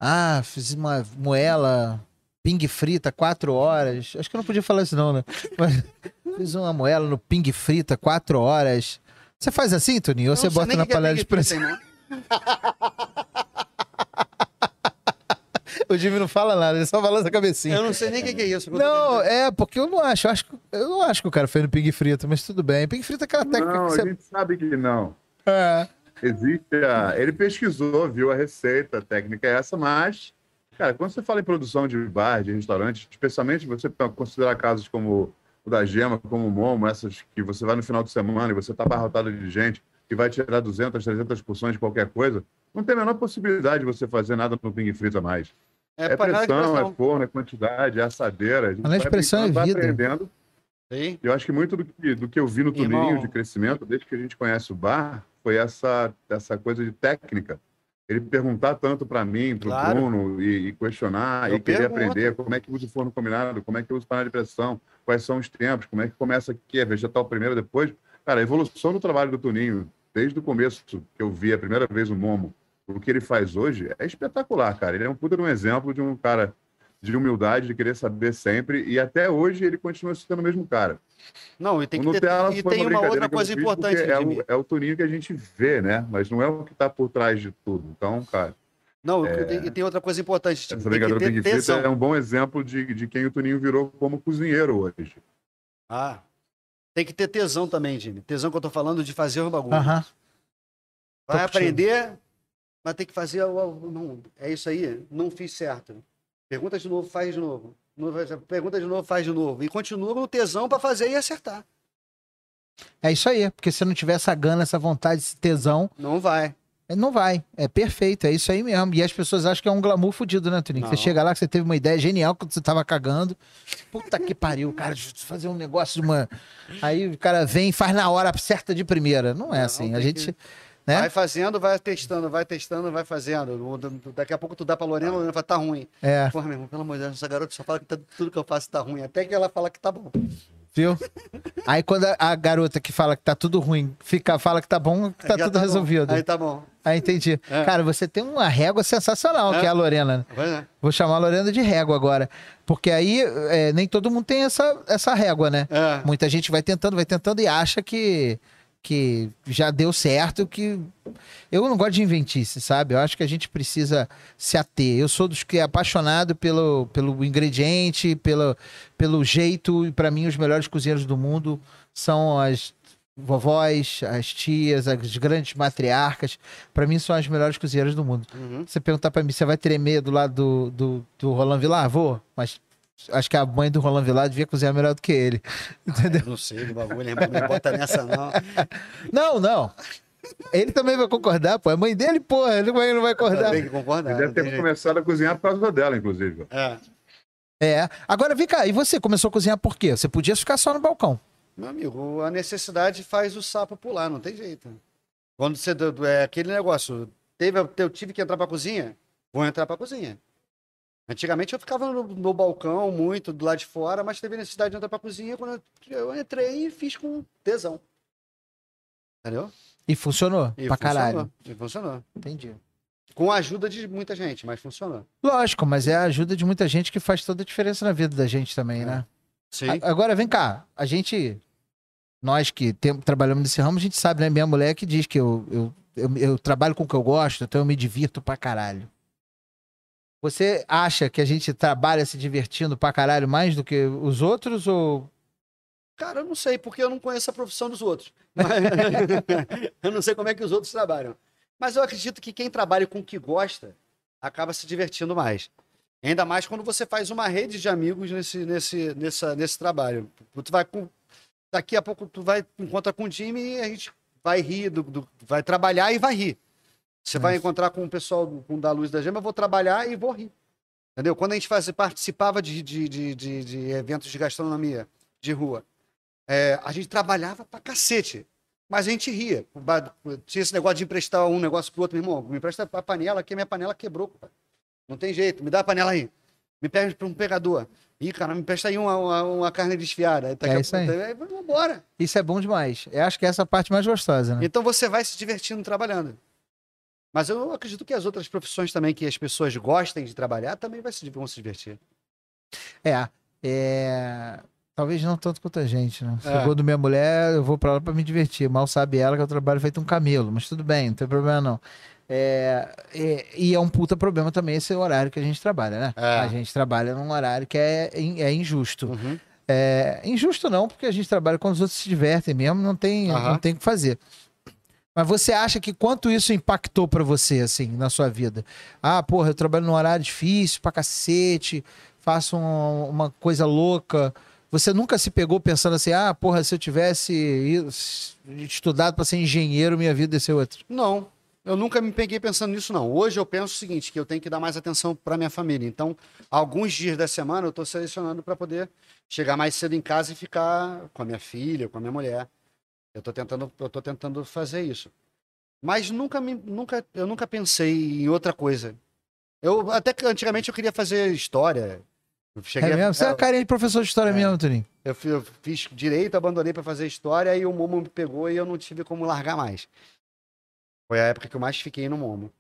Ah, fiz uma moela ping frita quatro horas. Acho que eu não podia falar isso, não, né? Mas fiz uma moela no ping frita quatro horas. Você faz assim, Toninho? Ou você bota na é panela de pressão? O Jimmy não fala nada, ele só balança a cabecinha. Eu não sei nem o que que é isso. Não, é, porque eu não acho. Eu, acho que- eu não acho que o cara fez no ping frito, mas tudo bem. Ping frito é aquela técnica Não, que a você. gente sabe que não. É. Existe a... Ele pesquisou, viu a receita, a técnica é essa, mas, cara, quando você fala em produção de bar, de restaurante, especialmente você considerar casos como o da Gema, como o Momo, essas que você vai no final de semana e você tá abarrotado de gente que vai tirar 200, 300 porções de qualquer coisa, não tem a menor possibilidade de você fazer nada no ping frito a mais. É, É, pressão, é forno, é quantidade, é assadeira. A gente Panela de vai pressão é vida. aprendendo. Sim. Eu acho que muito do que, do que eu vi no Irmão. Tuninho de crescimento, desde que a gente conhece o bar, foi essa, essa coisa de técnica. ele perguntar tanto para mim, para o Claro. Bruno, e, e questionar, Eu e querer pergunto. aprender como é que usa o forno combinado, como é que usa o panela de pressão, quais são os tempos, como é que começa aqui, é vegetal primeiro, depois. Cara, a evolução do trabalho do Toninho, desde o começo que eu vi a primeira vez o Momo, o que ele faz hoje é espetacular, cara. Ele é um puta de um exemplo de um cara de humildade, de querer saber sempre, e até hoje ele continua sendo o mesmo cara. Não, e tem que ter, e tem uma brincadeira outra coisa importante, é Jimmy. o, é o Toninho que a gente vê, né? Mas não é o que está por trás de tudo. Então, cara, Não, e tem outra coisa importante, Jimmy. essa Tem que brincadeira ter Big Fita tesão. é um bom exemplo de, de quem o Toninho virou como cozinheiro hoje. Ah, tem que ter tesão também, Jimmy. Tesão que eu tô falando de fazer o bagulho. Aham. Vai Tô contigo. aprender, mas tem que fazer. Não, é isso aí, não fiz certo. Pergunta de novo, faz de novo. Pergunta de novo, faz de novo. E continua com o tesão para fazer e acertar. É isso aí, porque se não tiver essa gana, essa vontade, esse tesão, Não vai. é, não vai. É perfeito, é isso aí mesmo. E as pessoas acham que é um glamour fudido, né, Toninho? Não. Você chega lá que você teve uma ideia genial quando você tava cagando. Puta que pariu, cara, fazer um negócio de uma. Aí o cara vem e faz na hora certa de primeira. Não é Não, assim. A gente. que- Né? Vai fazendo, vai testando, vai testando, vai fazendo. Daqui a pouco tu dá pra Lorena, a Lorena fala, tá ruim. É, Porra, meu irmão, pelo amor de Deus, essa garota só fala que tá- tudo que eu faço tá ruim. Até que ela fala que tá bom. viu? Aí quando a, a garota que fala que tá tudo ruim fica, fala que tá bom, que tá Já tudo bom. resolvido. Aí tá bom. Aí entendi. É. Cara, você tem uma régua sensacional, É. que é a Lorena. né? Né? Vou chamar a Lorena de régua agora. Porque aí é, nem todo mundo tem essa, essa régua, né? É. Muita gente vai tentando, vai tentando e acha que, que já deu certo, que... Eu não gosto de inventice, sabe? Eu acho que a gente precisa se ater. Eu sou dos que é apaixonado pelo, pelo ingrediente, pelo, pelo jeito, e para mim os melhores cozinheiros do mundo são as vovós, as tias, as grandes matriarcas. Para mim são as melhores cozinheiras do mundo. Uhum. Você perguntar pra mim, você vai tremer do lado do, do, do Roland Villar? Vou, mas acho que a mãe do Roland Villar devia cozinhar melhor do que ele. Entendeu? Eu não sei do bagulho, não me bota nessa não. Não, não. Ele também vai concordar, pô. É mãe dele, porra. Ele não vai concordar. Tem que concordar. Ele deve ter jeito. começado a cozinhar por causa dela, inclusive. É. É. Agora, vem cá. E você começou a cozinhar por quê? Você podia ficar só no balcão. Meu amigo, a necessidade faz o sapo pular, não tem jeito. Quando você. É aquele negócio. Teve, eu tive que entrar pra cozinha, vou entrar pra cozinha. Antigamente eu ficava no, no balcão muito, do lado de fora, mas teve necessidade de entrar pra cozinha. Quando eu, eu entrei e fiz com tesão. Entendeu? E funcionou. E pra funcionou, caralho. E funcionou. Entendi. Com a ajuda de muita gente, mas funcionou. Lógico, mas é a ajuda de muita gente que faz toda a diferença na vida da gente também, É. né? Sim. A- Agora, vem cá. A gente, nós que tem- trabalhamos nesse ramo, a gente sabe, né? Minha mulher que diz que eu, eu, eu, eu trabalho com o que eu gosto, então eu me divirto pra caralho. Você acha que a gente trabalha se divertindo pra caralho mais do que os outros ou... Cara, eu não sei, porque eu não conheço a profissão dos outros. Eu não sei como é que os outros trabalham. Mas eu acredito que quem trabalha com o que gosta acaba se divertindo mais. Ainda mais quando você faz uma rede de amigos nesse, nesse, nessa, nesse trabalho. Tu vai com- daqui a pouco tu vai encontrar com o time e a gente vai rir, do, do- vai trabalhar e vai rir. Você vai encontrar com o pessoal do- com da Luz da Gema, eu vou trabalhar e vou rir. Entendeu? Quando a gente faz, participava de, de, de, de- de eventos de gastronomia de rua, é, a gente trabalhava pra cacete. Mas a gente ria. Tinha esse negócio de emprestar um negócio pro outro, meu irmão. Me empresta a panela aqui, minha panela quebrou. cara. Não tem jeito, me dá a panela aí. Me pede para um pegador. Ih, cara, me empresta aí uma, uma, uma carne desfiada. Daqui É a isso aí. aí, Vamos embora. Isso é bom demais. Eu acho que essa é a parte mais gostosa, né? Então você vai se divertindo trabalhando. Mas eu acredito que as outras profissões também que as pessoas gostem de trabalhar também vai se, vão se divertir. É, é... Talvez não tanto quanto a gente, né? É. eu vou do minha mulher, eu vou pra lá pra me divertir. Mal sabe ela que eu trabalho feito um camelo, mas tudo bem, não tem problema não. É, é, e é um puta problema também esse horário que a gente trabalha, né? É. A gente trabalha num horário que é, é injusto. Uhum. É, injusto não, porque a gente trabalha quando os outros se divertem mesmo, não tem, Aham. não tem o que fazer. Mas você acha que quanto isso impactou pra você, assim, na sua vida? Ah, porra, eu trabalho num horário difícil pra cacete, faço um- uma coisa louca. Você nunca se pegou pensando assim, ah, porra, se eu tivesse estudado pra ser engenheiro, minha vida ia ser outra. Não, eu nunca me peguei pensando nisso, não. Hoje eu penso o seguinte, que eu tenho que dar mais atenção para minha família. Então, alguns dias da semana eu estou selecionando para poder chegar mais cedo em casa e ficar com a minha filha, com a minha mulher. Eu estou tentando, eu tô tentando fazer isso. Mas nunca, me, nunca, eu nunca pensei em outra coisa. Eu, até que antigamente eu queria fazer história. Eu cheguei É a- mesmo? Você é é, a carinha de professor de história É. mesmo, Toninho. eu, eu fiz direito, abandonei pra fazer história, aí o Momo me pegou e eu não tive como largar mais. Foi a época que eu mais fiquei no Momo.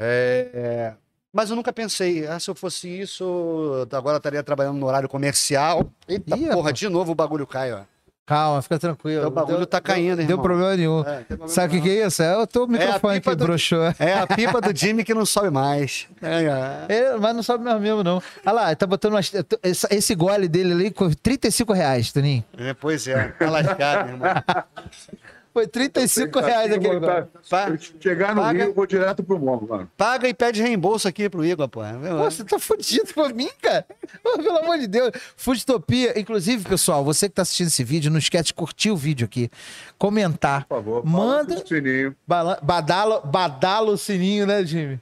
É, é, mas eu nunca pensei, ah, se eu fosse isso, agora eu estaria trabalhando no horário comercial. Eita Ih, porra, rapaz. de novo o bagulho cai, ó. Calma, fica tranquilo. Teu bagulho Deu- tá caindo, Deu irmão. problema nenhum. É, problema Sabe o que, que é isso? É o teu microfone pipa que do- broxou. É a pipa do Jimmy que não sobe mais. É, é. É, mas não sobe mais mesmo, não. Olha lá, tá botando umas- esse gole dele ali com 35 reais, Toninho. É, pois é, tá lascado, irmão. Foi 35 reais aquele botar- gole. Pa- Eu chegar no Paga- Rio, eu vou direto pro Momo, mano. paga e pede reembolso aqui pro Igor, pô. Pô, você tá fudido por mim, cara? Pô, pelo amor de Deus. Foodtopia. Inclusive, pessoal, você que tá assistindo esse vídeo, não esquece de curtir o vídeo aqui, comentar, Por favor, Manda- pro sininho. badala, badala o sininho, né, Jimmy?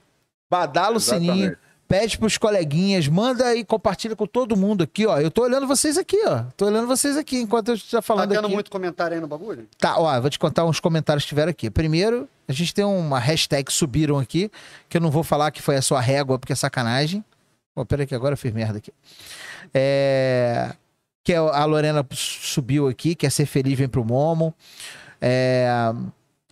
Badala o Exatamente. sininho. Pede pros coleguinhas, manda e compartilha com todo mundo aqui, ó. Eu tô olhando vocês aqui, ó. Tô olhando vocês aqui enquanto eu Tá falando tendo aqui. muito comentário aí no bagulho? Tá, ó, vou te contar uns comentários que tiveram aqui. Primeiro, a gente tem uma hashtag subiram aqui, que eu não vou falar que foi a sua régua, porque é sacanagem. Pô, peraí que agora eu fiz merda aqui. É... Que é a Lorena subiu aqui, quer ser feliz, vem pro Momo. É...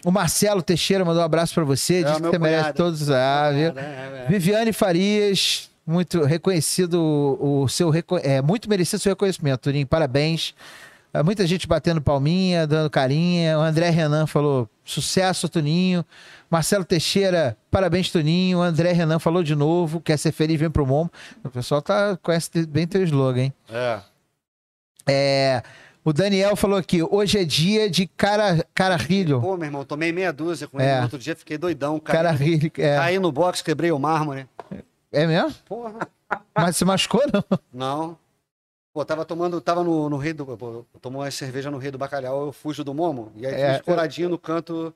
O Marcelo Teixeira mandou um abraço pra você, É, diz que você merece cunhado. todos. Ah, viu? É, é. Viviane Farias, muito reconhecido o seu é muito merecido o seu reconhecimento, Turinho. Parabéns. É, Muita gente batendo palminha, dando carinha. O André Renan falou: sucesso, Tuninho. Marcelo Teixeira, parabéns, Tuninho. O André Renan falou de novo: quer ser feliz, vem pro Momo. O pessoal tá, conhece bem teu slogan, hein? É. É, o Daniel falou aqui: hoje é dia de cara, cararrilho. Pô, meu irmão, tomei meia dúzia com É. ele. No outro dia fiquei doidão. Caí, Cararrilho. É, caí no box, quebrei o mármore. é mesmo? Porra. Mas se machucou, não? Não. Pô, tava tomando, tava no, no rei do. Pô, tomou uma cerveja no rei do bacalhau, eu fujo do momo. E aí É, fiz escoradinho no canto,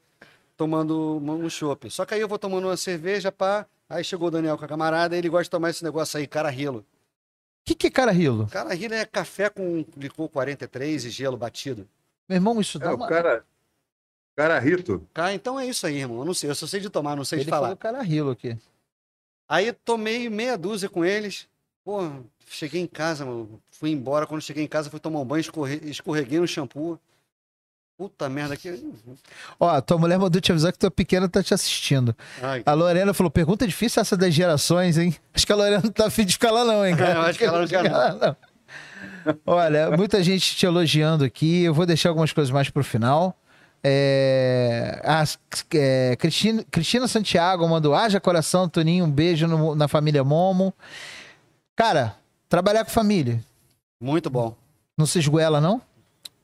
tomando um um chopp. Só que aí eu vou tomando uma cerveja, pá. Aí chegou o Daniel com a camarada, ele gosta de tomar esse negócio aí, cara rilo. O que, que é cararrilo? Cara rilo é café com licor 43 e gelo batido. Meu irmão, isso É, dá o uma... cara. Cara Rito. Cara, então é isso aí, irmão. Eu não sei, eu só sei de tomar, não sei Ele de falar. falou cararrilho aqui. Aí tomei meia dúzia com eles. Pô, cheguei em casa, mano. Fui embora. Quando cheguei em casa, fui tomar um banho, escorre- escorreguei no shampoo. Puta merda, que. Ó, tua mulher mandou te avisar que tua pequena tá te assistindo. Ai, A Lorena falou: pergunta difícil essa das gerações, hein? Acho que a Lorena não tá afim de ficar lá, não, hein, cara? Eu acho que ela não quer, não. Olha, muita gente te elogiando aqui. Eu vou deixar algumas coisas mais pro final. É... A é, Cristina, Cristina Santiago mandou: haja coração, Toninho, um beijo no- na família Momo. Cara, trabalhar com família. muito bom. Não se esgoela, não?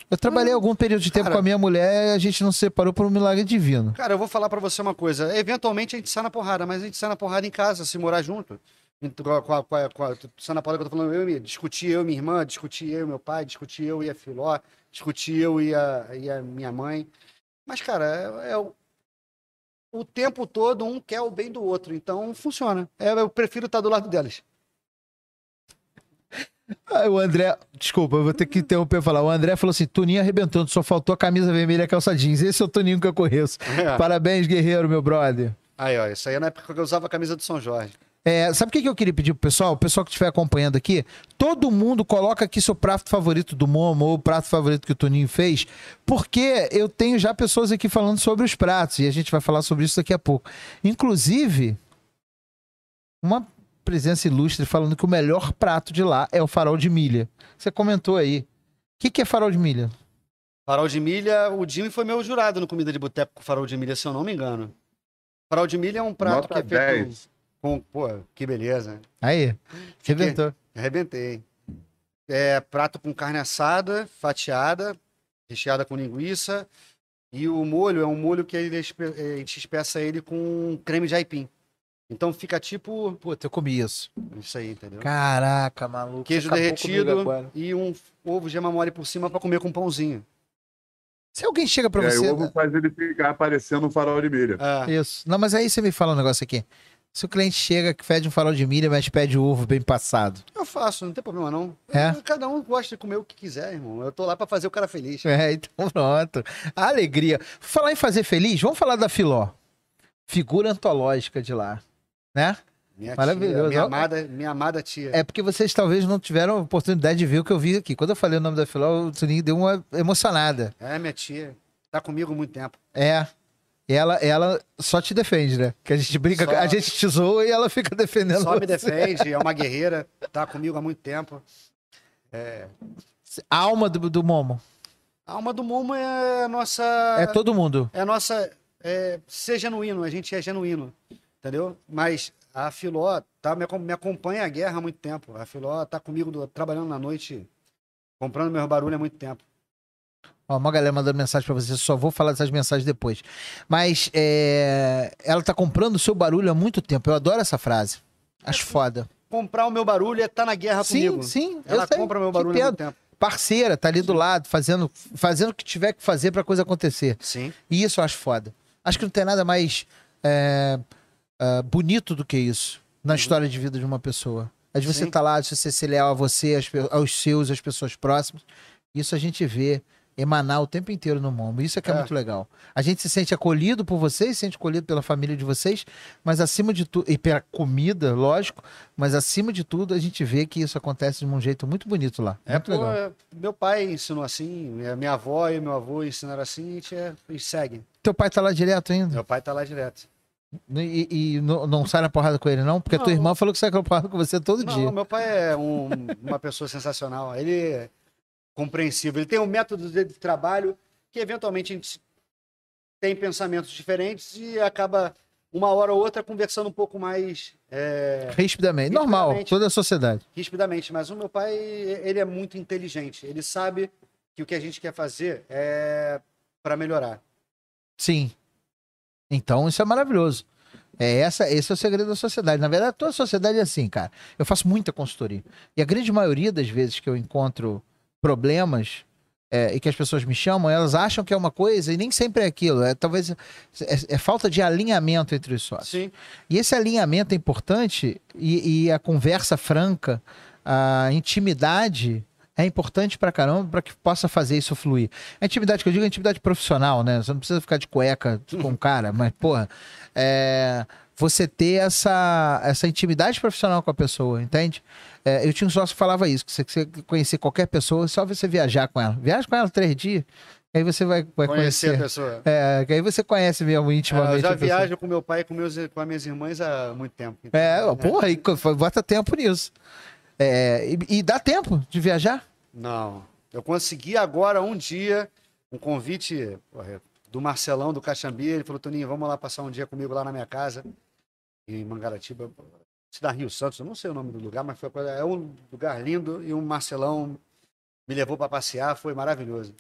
Eu trabalhei algum período de tempo cara. com a minha mulher e a gente não se separou por um milagre divino. Cara, eu vou falar pra você uma coisa. Eventualmente a gente sai na porrada, mas a gente sai na porrada em casa, se morar junto. Com a, com a, com a, com a, sai na porrada que eu tô falando, eu e minha, discutir eu e minha irmã, discutir eu e meu pai, discutir eu e a Filó, discutir eu e a, e a minha mãe. Mas, cara, é, é o, o tempo todo um quer o bem do outro, então funciona. É, eu prefiro estar do lado deles. Ah, o André, desculpa, eu vou ter que interromper e falar. O André falou assim: Toninho arrebentando, só faltou a camisa vermelha e a calça jeans. Esse é o Toninho que eu conheço. É. Parabéns, guerreiro, meu brother. Aí, ó, isso aí é na época que eu usava a camisa do São Jorge. É, sabe o que que eu queria pedir pro pessoal? O pessoal que estiver acompanhando aqui, todo mundo coloca aqui seu prato favorito do Momo ou o prato favorito que o Toninho fez, porque eu tenho já pessoas aqui falando sobre os pratos e a gente vai falar sobre isso daqui a pouco. Inclusive, uma presença ilustre falando que o melhor prato de lá é o farol de milha. Você comentou aí. O que, que é farol de milha? Farol de milha, o Jimmy foi meu jurado no Comida de Boteco com farol de milha, se eu não me engano. Farol de milha é um prato Nota que é feito 10. com. Pô, que beleza. Aí, inventou. Arrebentei. É prato com carne assada, fatiada, recheada com linguiça. E o molho é um molho que ele espe- eh, a gente espeça ele com creme de aipim. Então fica tipo Puta, eu comi isso. isso aí, entendeu? Caraca, maluco. Queijo derretido e um ovo gema mole por cima para comer com pãozinho. Se alguém chega pra aí você. o ovo faz ele ficar aparecendo no farol de milha. É. Isso. Não, mas aí você me fala um negócio aqui. Se o cliente chega que pede um farol de milha, mas pede ovo bem passado. Eu faço, não tem problema não. É? Cada um gosta de comer o que quiser, irmão. Eu tô lá pra fazer o cara feliz. É, então pronto. A alegria. Falar em fazer feliz, vamos falar da Filó. Figura antológica de lá, né? Minha Maravilhoso. Tia, minha, amada, minha amada tia. É porque vocês talvez não tiveram a oportunidade de ver o que eu vi aqui. Quando eu falei o nome da Filó, o Toninho deu uma emocionada. É, minha tia. Tá comigo há muito tempo. É. Ela, ela só te defende, né? Que a gente brinca, Só. a gente te zoa e ela fica defendendo. Só me você. defende, é uma guerreira. Tá comigo há muito tempo. A alma do, do Momo. A alma do Momo é a nossa. É todo mundo. É a nossa. É, ser genuíno, a gente é genuíno. Entendeu? Mas a Filó tá, me, me acompanha a guerra há muito tempo. A Filó tá comigo do- trabalhando na noite, comprando meus barulhos há muito tempo. Ó, uma galera mandando mensagem pra você, só vou falar dessas mensagens depois. Mas é, ela tá comprando o seu barulho há muito tempo. Eu adoro essa frase. Acho foda. Comprar o meu barulho é estar na guerra Sim, comigo. sim. eu Ela compra meu barulho há muito tempo. Parceira, tá ali do lado, fazendo, fazendo o que tiver que fazer pra coisa acontecer. Sim. E isso eu acho foda. Acho que não tem nada mais é, é, bonito do que isso na história de vida de uma pessoa. É de você estar lá, de você ser leal a você, aos seus, às pessoas próximas. Isso a gente vê emanar o tempo inteiro no mundo. Isso é que é, É. muito legal. A gente se sente acolhido por vocês, se sente acolhido pela família de vocês, mas acima de tudo, e pela comida, lógico, mas acima de tudo a gente vê que isso acontece de um jeito muito bonito lá. É, muito pô, legal. é, meu pai ensinou assim, minha minha avó e meu avô ensinaram assim, a gente, é, a gente segue. Teu pai tá lá direto ainda? Meu pai tá lá direto. E, e não, não sai na porrada com ele, não? Porque a tua Não. irmã falou que sai na porrada com você todo Não, dia. meu pai é um- uma pessoa sensacional. Ele é compreensível. Ele tem um método de trabalho que, eventualmente, a gente tem pensamentos diferentes e acaba, uma hora ou outra, conversando um pouco mais é, Rispidamente. Normal, toda a sociedade. rispidamente. Mas o meu pai, ele é muito inteligente. Ele sabe que o que a gente quer fazer é para melhorar. Sim. Então isso é maravilhoso. É essa, esse é o segredo da sociedade. Na verdade, toda sociedade é assim, cara. Eu faço muita consultoria. E a grande maioria das vezes que eu encontro problemas é, e que as pessoas me chamam, elas acham que é uma coisa e nem sempre é aquilo. É talvez é, é falta de alinhamento entre os sócios. Sim. E esse alinhamento é importante e, e a conversa franca, a intimidade é importante pra caramba para que possa fazer isso fluir. A intimidade que eu digo é intimidade profissional, né? Você não precisa ficar de cueca com o cara, mas, porra, é, você ter essa, essa intimidade profissional com a pessoa, entende? É, eu tinha um sócio que falava isso, que você, que você conhecer qualquer pessoa, só você viajar com ela. Viaja com ela três dias, aí você vai, vai Conhecer a conhecer. pessoa. É, que aí você conhece mesmo É, intimamente eu já a viajo com meu pai e com, meus, com as minhas irmãs há muito tempo. Então, É, né? porra, e bota tempo nisso. É, e, e dá tempo de viajar? Não. Eu consegui agora, um dia, um convite do Marcelão, do Caxambi. Ele falou, Toninho, vamos lá passar um dia comigo lá na minha casa, em Mangaratiba, cidade Rio Santos. Eu não sei o nome do lugar, mas foi, é um lugar lindo. E o Marcelão me levou para passear, foi maravilhoso.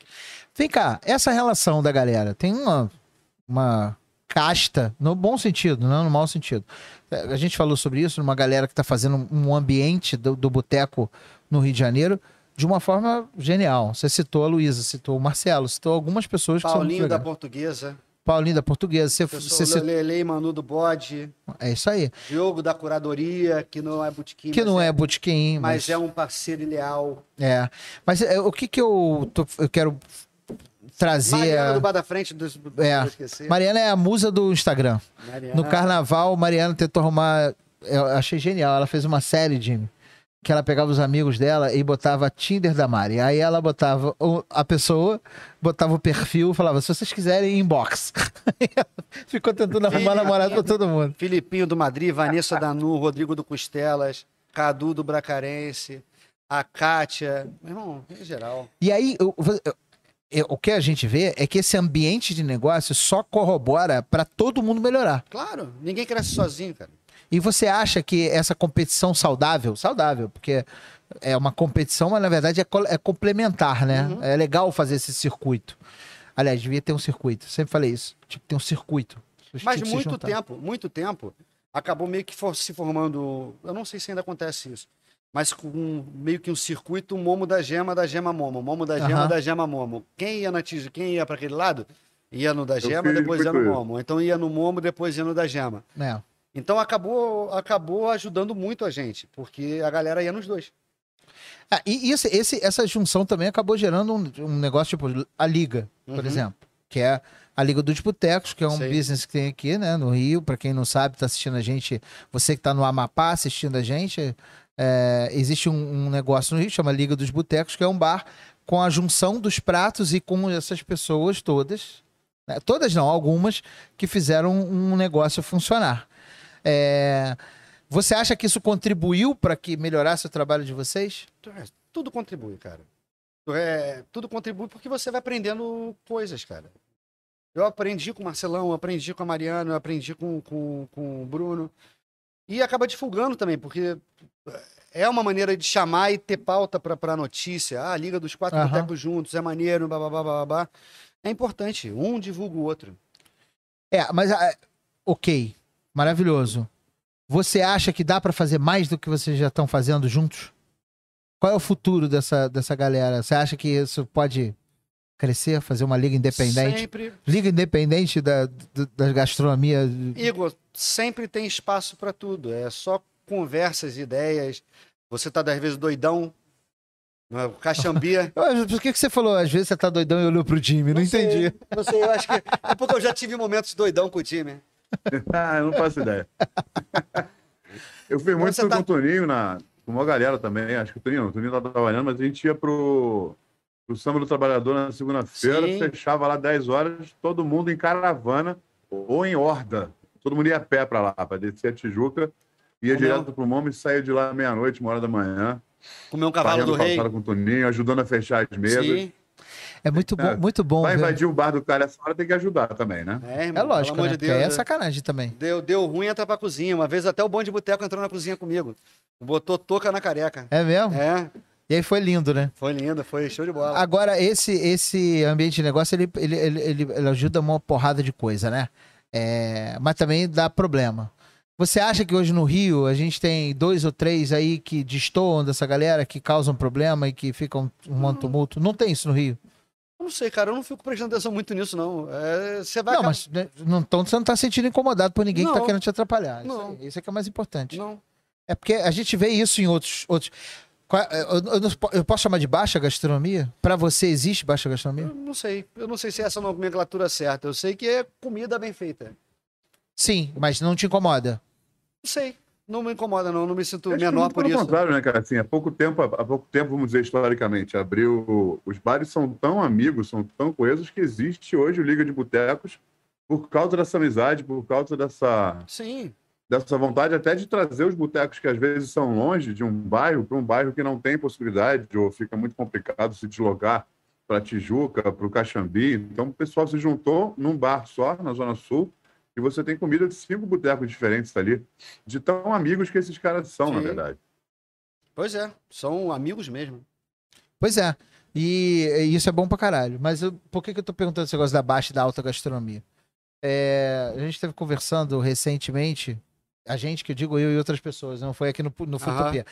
Vem cá, essa relação da galera tem uma, uma casta, no bom sentido, não no mau sentido. É, A gente falou sobre isso, numa galera que tá fazendo um ambiente do, do boteco no Rio de Janeiro de uma forma genial. Você citou a Luísa, citou o Marcelo, citou algumas pessoas que Paulinho são da. Portuguesa, Paulinho da Portuguesa, você, você citou... Lele e Manu do Bode, É isso aí. Diogo da Curadoria, que não é botequim, Que mas não é botequim, mas é um parceiro leal. É, mas é, o que que eu, tô- eu quero trazer... Mariana a- do Bar da Frente, dos, É. Mariana é a musa do Instagram. Mariana. No carnaval, Mariana tentou arrumar... Eu achei genial, ela fez uma série, Jimmy, que ela pegava os amigos dela e botava Tinder da Mari. Aí ela botava a pessoa, botava o perfil falava, se vocês quiserem, inbox. Ficou tentando arrumar namorado pra todo mundo. Filipinho do Madrid, Vanessa Danu, Rodrigo do Costelas, Cadu do Bracarense, a Kátia. Meu irmão, em geral. E aí, eu- o que a gente vê é que esse ambiente de negócio só corrobora para todo mundo melhorar. Claro, ninguém cresce sozinho, cara. E você acha que essa competição saudável, saudável, porque é uma competição, mas na verdade é, é complementar, né? Uhum. É legal fazer esse circuito. Aliás, devia ter um circuito. Sempre falei isso. Tinha que ter um circuito. Os Mas muito tempo, muito tempo, acabou meio que for- se formando. Eu não sei se ainda acontece isso. Mas com meio que um circuito, um momo da gema, da gema momo, momo da gema, Aham. da gema momo. Quem ia na tija, quem ia para aquele lado, ia no da gema, depois ia no momo. Então ia no momo, depois ia no da gema. É. Então acabou, acabou ajudando muito a gente, porque a galera ia nos dois. Ah, e esse, esse- essa junção também acabou gerando um, um negócio tipo a Liga, por Uhum. exemplo, que é a Liga dos Botecos, que é um Sei. business que tem aqui, né, no Rio. Pra quem não sabe, tá assistindo a gente, você que tá no Amapá assistindo a gente, é, existe um, um negócio no Rio, chama Liga dos Botecos, que é um bar com a junção dos pratos e com essas pessoas todas, né, todas não, algumas, que fizeram um negócio funcionar. É, você acha que isso contribuiu para que melhorasse o trabalho de vocês? É, Tudo contribui, cara. É, tudo contribui porque você vai aprendendo coisas, cara. Eu aprendi com o Marcelão, aprendi com a Mariana, aprendi com, com, com o Bruno. E acaba divulgando também, porque é uma maneira de chamar e ter pauta pra, pra notícia. Ah, a Liga dos Quatro Aham. Botecos juntos, é maneiro, babá, babá. É importante, um divulga o outro. É, mas ah, ok, maravilhoso. Você acha que dá pra fazer mais do que vocês já estão fazendo juntos? Qual é o futuro dessa, dessa galera? Você acha que isso pode crescer, fazer uma liga independente? Sempre, Liga independente da, da, gastronomia. Igor, sempre tem espaço pra tudo. É só conversas, ideias. Você tá, às vezes, doidão. né, Caxambia. Por que, que você falou? Às vezes você tá doidão e olhou pro Jimmy, não, sei, entendi. Não sei, eu acho que. É porque eu já tive momentos doidão com o time. ah, eu não faço ideia. eu fiz muito tá- com o Toninho, na, com uma galera também. Acho que o Toninho, não, o Toninho tá trabalhando, mas a gente ia pro, pro Samba do Trabalhador na segunda-feira, fechava lá 10 horas, todo mundo em caravana ou em horda. Todo mundo ia a pé pra lá, pra descer a Tijuca, ia Comeu. direto pro Momo e saía de lá meia-noite, uma hora da manhã, Comer um cavalo do rei. com o Toninho, ajudando a fechar as mesas. Sim. É muito bom, É. muito bom. Vai invadir o bar do cara essa hora, tem que ajudar também, né? É, irmão, É lógico, né? de Porque Deus. é sacanagem também. Deu, deu ruim, entra pra cozinha. Uma vez até o bom de boteco entrou na cozinha comigo. Botou toca na careca. É mesmo? É, E aí foi lindo, né? foi lindo, foi show de bola. Agora, esse, esse ambiente de negócio, ele, ele, ele, ele- ajuda uma porrada de coisa, né? É, mas também dá problema. Você acha que hoje no Rio a gente tem dois ou três aí que destoam dessa galera, que causam problema e que ficam um Hum. tumulto? Não tem isso no Rio. Eu não sei, cara, eu não fico prestando atenção muito nisso, não. É, você vai. Não, acabar- mas né, não, então você não tá se sentindo incomodado por ninguém que tá Não. querendo te atrapalhar. Isso, Não. aí, isso é que é mais importante. Não. É porque a gente vê isso em outros. outros... Qual- Eu, posso chamar de baixa gastronomia? Pra você existe baixa gastronomia? Eu não sei. Eu não sei se essa é a nomenclatura certa. Eu sei que é comida bem feita. Sim, mas não te incomoda. Não sei. Não me incomoda, não. Não me sinto Acho menor por pelo isso. contrário, né, cara? Assim, há pouco tempo, há pouco tempo, vamos dizer historicamente, abriu. Os bares são tão amigos, são tão coesos que existe hoje o Liga de Botecos por causa dessa amizade, por causa dessa, Sim. Dessa vontade até de trazer os botecos que às vezes são longe de um bairro para um bairro que não tem possibilidade ou fica muito complicado se deslocar para Tijuca, para o Caxambi. Então o pessoal se juntou num bar só na Zona Sul e você tem comida de cinco botecos diferentes ali, de tão amigos que esses caras são, na Sim. verdade. Pois é. São amigos mesmo. Pois é. E, e isso é bom pra caralho. Mas eu- por que, que eu tô perguntando esse negócio da baixa e da alta gastronomia? É, a gente esteve conversando recentemente, a gente, que eu digo eu e outras pessoas, não foi aqui no, no Futopia,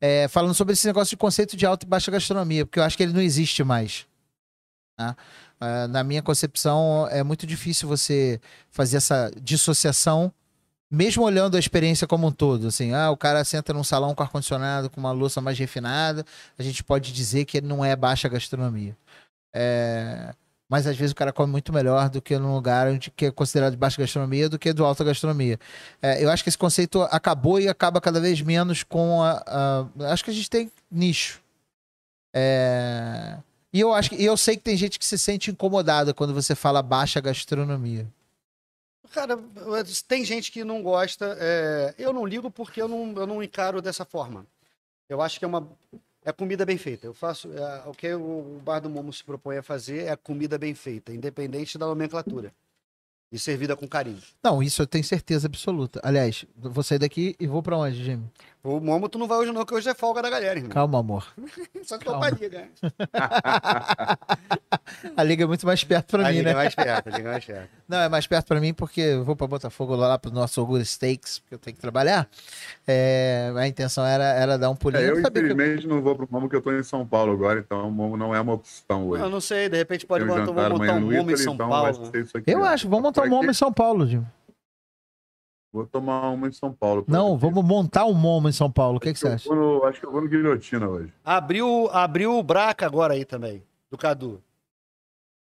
é, falando sobre esse negócio de conceito de alta e baixa gastronomia, porque eu acho que ele não existe mais. né? Na minha concepção, é muito difícil você fazer essa dissociação, mesmo olhando a experiência como um todo. Assim, ah, o cara senta num salão com ar-condicionado, com uma louça mais refinada, a gente pode dizer que ele não é baixa gastronomia. É, Mas às vezes o cara come muito melhor do que num lugar onde que é considerado de baixa gastronomia do que do alta gastronomia. É, eu acho que esse conceito acabou e acaba cada vez menos com a. a- acho que a gente tem nicho. É, E eu acho que eu sei que tem gente que se sente incomodada quando você fala baixa gastronomia. Cara, tem gente que não gosta. é, Eu não ligo porque eu não, eu não encaro dessa forma. Eu acho que é uma. É comida bem feita. Eu faço. é, o que o Bar do Momo se propõe a fazer é comida bem feita, independente da nomenclatura. E servida com carinho. Não, isso eu tenho certeza absoluta. Aliás, vou sair daqui e vou pra onde, Jimmy? O Momo tu não vai hoje não, que hoje é folga da galera, irmão. Calma, amor. Só que calma. tô pra liga. A liga é muito mais perto pra a mim, liga né? é mais perto, a liga é mais perto. Não, é mais perto pra mim porque eu vou pra Botafogo lá pro nosso Orgulho Steaks, porque eu tenho que trabalhar. É, a intenção era, era dar um pulinho. É, eu, que- infelizmente, não vou pro Momo, porque eu estou em São Paulo agora, então o Momo não é uma opção hoje. Eu não sei, de repente pode jantar vamos montar amanhã um Momo em São então Paulo. Eu ó. acho, vamos montar um Momo em São Paulo, Jimmy. Vou tomar uma em São Paulo. Não, vamos montar um Momo em São Paulo. O que, que você acha? no- acho que eu vou no Guilhotina hoje. Abriu, abriu o Braca agora aí também, do Cadu.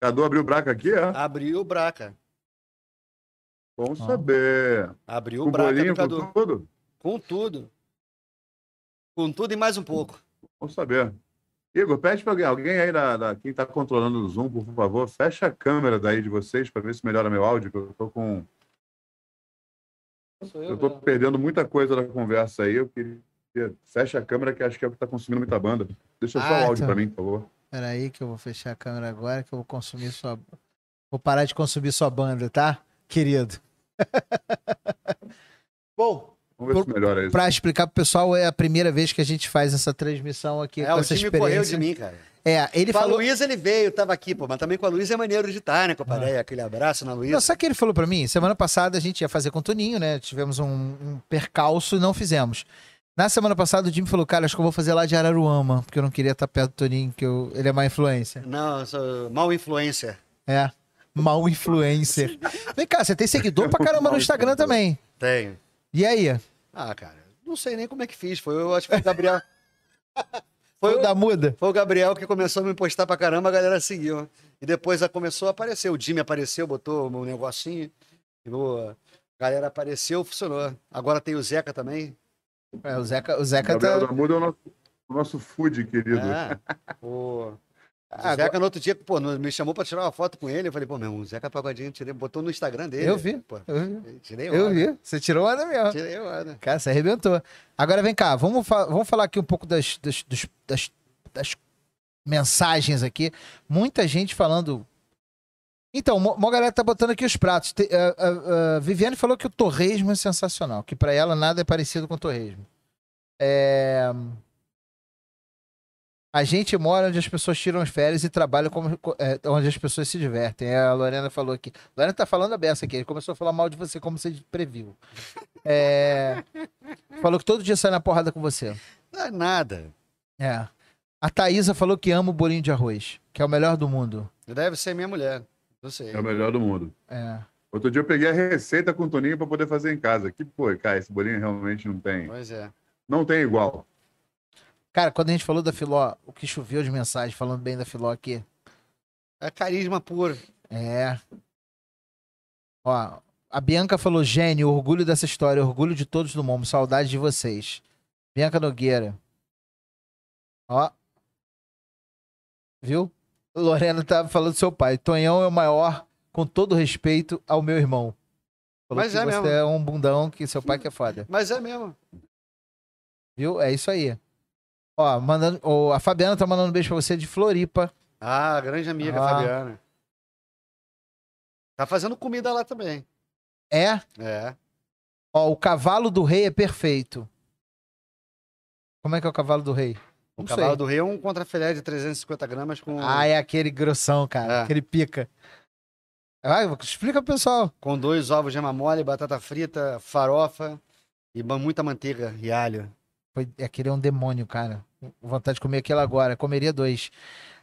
Cadu abriu o braco aqui, é? Abriu o Braca. Bom Ah. saber. Abriu Com o Braca bolinho, do Cadu. com tudo? Com tudo. Com tudo e mais um pouco. Bom saber. Igor, pede para alguém, alguém aí da, da- quem está controlando o Zoom, por favor, fecha a câmera daí de vocês para ver se melhora meu áudio, que eu tô com. Sou Eu tô perdendo muita coisa da conversa aí. Eu queria. Fecha a câmera, que acho que é o que está consumindo muita banda. Deixa só Ah, o áudio então. para mim, por favor. Peraí que eu vou fechar a câmera agora, que eu vou consumir sua... Vou parar de consumir sua banda, tá? Querido. Bom, Vamos ver se melhora isso. pra explicar pro pessoal, é a primeira vez que a gente faz essa transmissão aqui É, com o essa time correu experiência. de mim, cara. É, ele com a falou... Luísa ele veio, tava aqui, pô, mas também com a Luísa é maneiro de estar, né, compadre? Aquele abraço na Luísa. Não, sabe o que ele falou pra mim? Semana passada a gente ia fazer com o Toninho, né? Tivemos um, um percalço e não fizemos. Na semana passada o Jimmy falou, cara, acho que eu vou fazer lá de Araruama, porque eu não queria estar perto do Toninho, que eu- ele é má influência. Não, eu sou mal influencer. É, mal influencer. Vem cá, você tem seguidor pra caramba no Instagram também. Tenho. E aí? Ah, cara, não sei nem como é que fiz. Foi, eu acho que foi o Gabriel. Foi o da muda? foi o Gabriel que começou a me postar pra caramba, a galera seguiu. E depois começou a aparecer. O Jimmy apareceu, botou o negocinho. O- a galera apareceu, funcionou. Agora tem o Zeca também. É, o Zeca, o Zeca Gabriel tá... da Muda é o nosso, o nosso food, querido. É. O, o Agora- Zeca no outro dia, pô, me chamou pra tirar uma foto com ele. Eu falei, pô, meu, o Zeca Pagodinho, tirei, botou no Instagram dele. Eu vi. Pô, Eu vi. tirei Eu vi. Você tirou onda mesmo. Tirei onda. Cara, você arrebentou. Agora vem cá, vamos, fa- vamos falar aqui um pouco das, das, das, das mensagens aqui. Muita gente falando. Então, uma galera tá botando aqui os pratos. Te- a- a- a Viviane falou que o torresmo é sensacional, que pra ela nada é parecido com o torresmo. É, A gente mora onde as pessoas tiram as férias e trabalham como, é, onde as pessoas se divertem. É, A Lorena falou aqui. A Lorena tá falando a beça aqui. Ele começou a falar mal de você, como você previu. É, Falou que todo dia sai na porrada com você. Não é nada. É. A Thaísa falou que ama o bolinho de arroz, que é o melhor do mundo. Deve ser minha mulher. Não sei. É o melhor do mundo. É. Outro dia eu peguei a receita com o Toninho para poder fazer em casa. Que, pô, cara, esse bolinho realmente não tem. Pois é. Não tem igual. Cara, quando a gente falou da Filó, o que choveu de mensagem falando bem da Filó aqui. É carisma puro. É. Ó, a Bianca falou, gênio, orgulho dessa história, orgulho de todos do mundo, saudade de vocês. Bianca Nogueira. Ó. Viu? Lorena tá falando do seu pai. Tonhão é o maior, com todo respeito ao meu irmão. Falou Mas que é você mesmo. é um bundão, que seu pai que é foda. Mas é mesmo. Viu? É isso aí. Ó, mandando, ó, a Fabiana tá mandando um beijo pra você de Floripa. Ah, grande amiga, Ah. Fabiana. Tá fazendo comida lá também. É? É. Ó, o cavalo do rei é perfeito. Como é que é o cavalo do rei? O Não cavalo sei. do rei é um contrafilé de 350 gramas com, Ah, é aquele grossão, cara. É. Aquele pica. Vai, explica pro pessoal. com dois ovos de gema mole, batata frita, farofa e muita manteiga e alho. Foi, aquele é um demônio, cara. Vontade de comer aquilo agora. Comeria dois.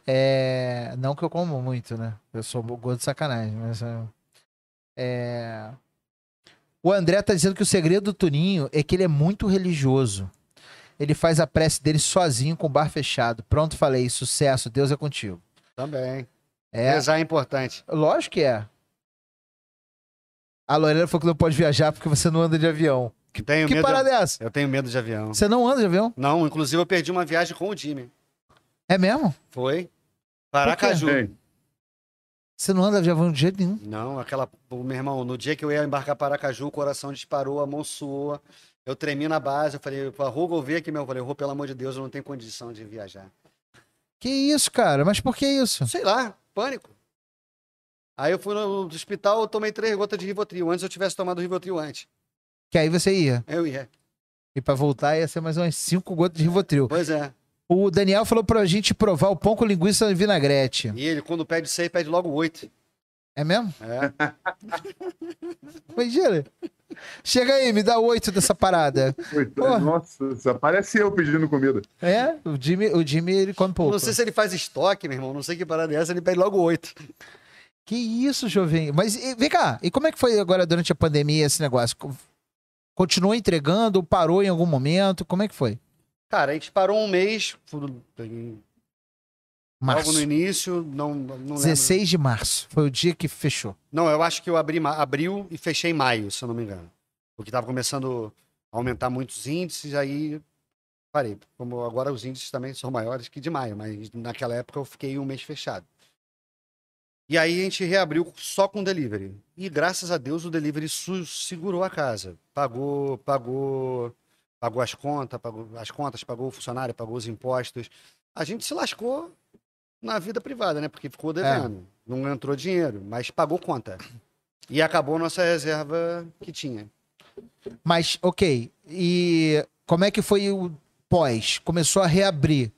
É, Não que eu como muito, né? Eu sou gordo de sacanagem, mas. é, é, O André tá dizendo que o segredo do Tuninho é que ele é muito religioso. Ele faz a prece dele sozinho com o bar fechado. Pronto, falei. Sucesso. Deus é contigo. Também. É, Rezar é importante. lógico que é. A Lorena falou que não pode viajar porque você não anda de avião. Tenho que medo parada de... é essa? Eu tenho medo de avião. Você não anda de avião? Não, inclusive eu perdi uma viagem com o Jimmy. É mesmo? Foi. Paracaju. Você não anda de avião de jeito nenhum. Não, aquela. o Meu irmão, no dia que eu ia embarcar para Aracaju, o coração disparou, a mão suou. Eu tremi na base, eu falei, Rô, vê aqui, meu. Eu falei, Rô, pelo amor de Deus, eu não tenho condição de viajar. Que isso, cara? Mas por que isso? Sei lá, pânico. Aí eu fui no hospital, eu tomei três gotas de Rivotril. Antes eu tivesse tomado Rivotril antes. Que aí você ia. Eu ia. E pra voltar ia ser mais umas cinco gotas de Rivotril. Pois é. O Daniel falou pra gente provar o pão com linguiça e vinagrete. E ele, quando pede seis, pede logo oito. É mesmo? É. Imagina. Chega aí, me dá oito dessa parada. Porra. Nossa, parece eu pedindo comida. É, o Jimmy, o Jimmy ele come pouco. Não sei se ele faz estoque, meu irmão. Não sei que parada é essa, ele pede logo oito. Que isso, jovem. Mas e, vem cá, e como é que foi agora durante a pandemia esse negócio? Continuou entregando ou parou em algum momento? Como é que foi? Cara, a gente parou um mês, Março. logo no início, não, não lembro. 16 de março. Foi o dia que fechou. Não, eu acho que eu abri abril e fechei em maio, se eu não me engano. Porque tava começando a aumentar muitos índices, aí parei. Como agora os índices também são maiores que de maio, mas naquela época eu fiquei um mês fechado. E aí a gente reabriu só com delivery. E graças a Deus o delivery segurou a casa. Pagou, pagou, pagou as contas, pagou as contas, pagou o funcionário, pagou os impostos. A gente se lascou na vida privada, né? Porque ficou devendo. Não entrou dinheiro, mas pagou conta. E acabou nossa reserva que tinha. Mas, ok. E como é que foi o pós? Começou a reabrir.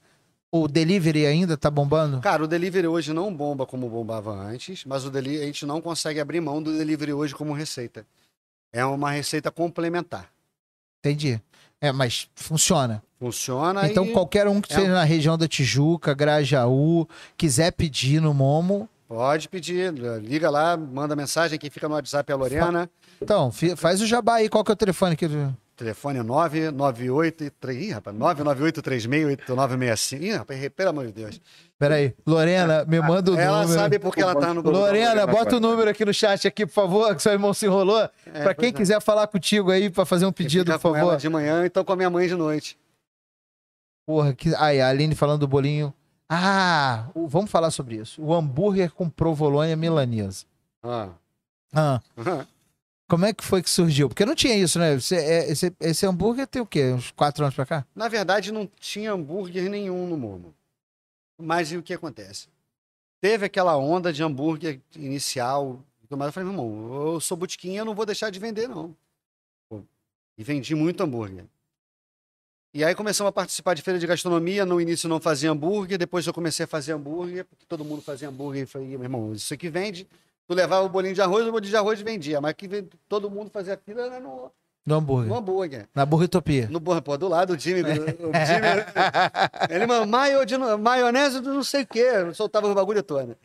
O delivery ainda tá bombando? Cara, o delivery hoje não bomba como bombava antes, mas o deli a gente não consegue abrir mão do delivery hoje como receita. É uma receita complementar. Entendi. É, mas funciona. Funciona então, e qualquer um que é esteja na região da Tijuca, Grajaú, quiser pedir no Momo, pode pedir. Liga lá, manda mensagem. Quem fica no WhatsApp é a Lorena. então, faz o jabá aí. Qual que é o telefone que Telefone é 998 Ih, rapaz, 998368965. Ih, rapaz, pelo amor de Deus. Peraí. Lorena, me manda o ela número. sabe porque ela tá no Lorena, Lorena, bota o número aqui no chat aqui, por favor, que seu irmão se enrolou. É, pra quem é. quiser falar contigo aí, pra fazer um pedido, por com ela favor. de manhã, então com a minha mãe de noite. Porra, que... Aí, a Aline falando do bolinho. Ah, vamos falar sobre isso. O hambúrguer com provolone milanesa. Ah. Ah, como é que foi que surgiu? Porque não tinha isso, né? Você- é- esse, esse hambúrguer tem o quê? Uns quatro anos pra cá? Na verdade, não tinha hambúrguer nenhum no Momo. Mas e o que acontece? Teve aquela onda de hambúrguer inicial. Eu falei, meu irmão, eu sou botiquinha, eu não vou deixar de vender, não. E vendi muito hambúrguer. E aí começamos a participar de feira de gastronomia. No início não fazia hambúrguer, depois eu comecei a fazer hambúrguer, porque todo mundo fazia hambúrguer. E falei, meu irmão, isso aqui vende. Tu levava o bolinho de arroz, o bolinho de arroz vendia. Mas que todo mundo fazia fila era no, No hambúrguer. no hambúrguer. Na burritopia. No, pô, do lado do Jimmy. O Jimmy ele mandou maio de, no- maionese do não sei o quê. Soltava o bagulho todo.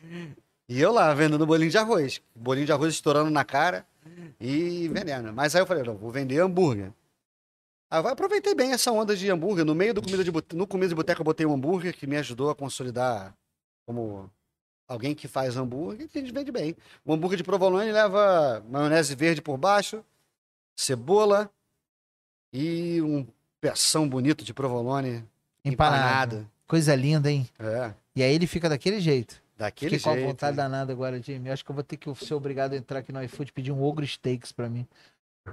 E eu lá, vendendo bolinho de arroz. Bolinho de arroz estourando na cara e vendendo. Mas aí eu falei, não, vou vender hambúrguer. Aí eu aproveitei bem essa onda de hambúrguer. No meio do comida de no comida de boteca eu botei um hambúrguer que me ajudou a consolidar como alguém que faz hambúrguer a gente vende bem. O hambúrguer de provolone leva maionese verde por baixo, cebola e um peção bonito de provolone Empanado. empanado. Coisa linda, hein? É, E aí ele fica daquele jeito. daquele Fiquei com a jeito. vontade danada agora, Jimmy. Eu acho que eu vou ter que ser obrigado a entrar aqui no iFood e pedir um ogro steaks pra mim.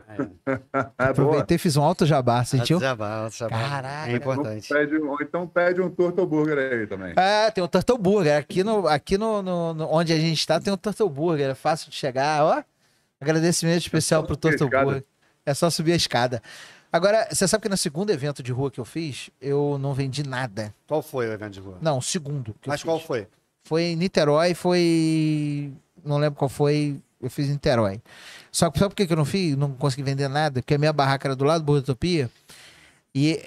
É. Aproveitei e fiz um alto jabá, sentiu? Jabá, jabá. Caraca. É importante. Pede, ou então pede um Turtle Burger aí também. É, tem o Turtle Burger. Aqui, no, aqui no, no- no- onde a gente tá, tem o Turtle Burger. É fácil de chegar, ó. Agradecimento especial pro Turtle. Burger. É só subir a escada. Agora, você sabe que no segundo evento de rua que eu fiz, eu não vendi nada. Qual foi o evento de rua? Não, o segundo. Que eu Mas fiz. qual foi? Foi em Niterói, foi. Não lembro qual foi. Eu fiz em Niterói. Só que sabe por que eu não fiz? Não consegui vender nada? Porque a minha barraca era do lado do Burgatopia. E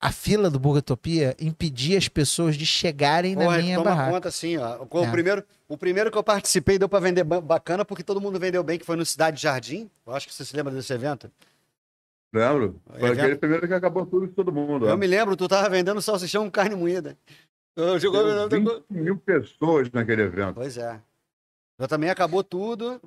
a fila do Burgatopia impedia as pessoas de chegarem na Porra, minha toma barraca. conta assim, ó. O, É. primeiro, o primeiro que eu participei deu pra vender ba- bacana porque todo mundo vendeu bem, que foi no Cidade Jardim. Eu acho que você se lembra desse evento. Lembro? Foi Evento- aquele primeiro que acabou tudo de todo mundo. Eu ó. me lembro, tu tava vendendo salsichão com carne moída. Eu jogou, Deu 20 mil pessoas naquele evento. Pois é. Eu também acabou tudo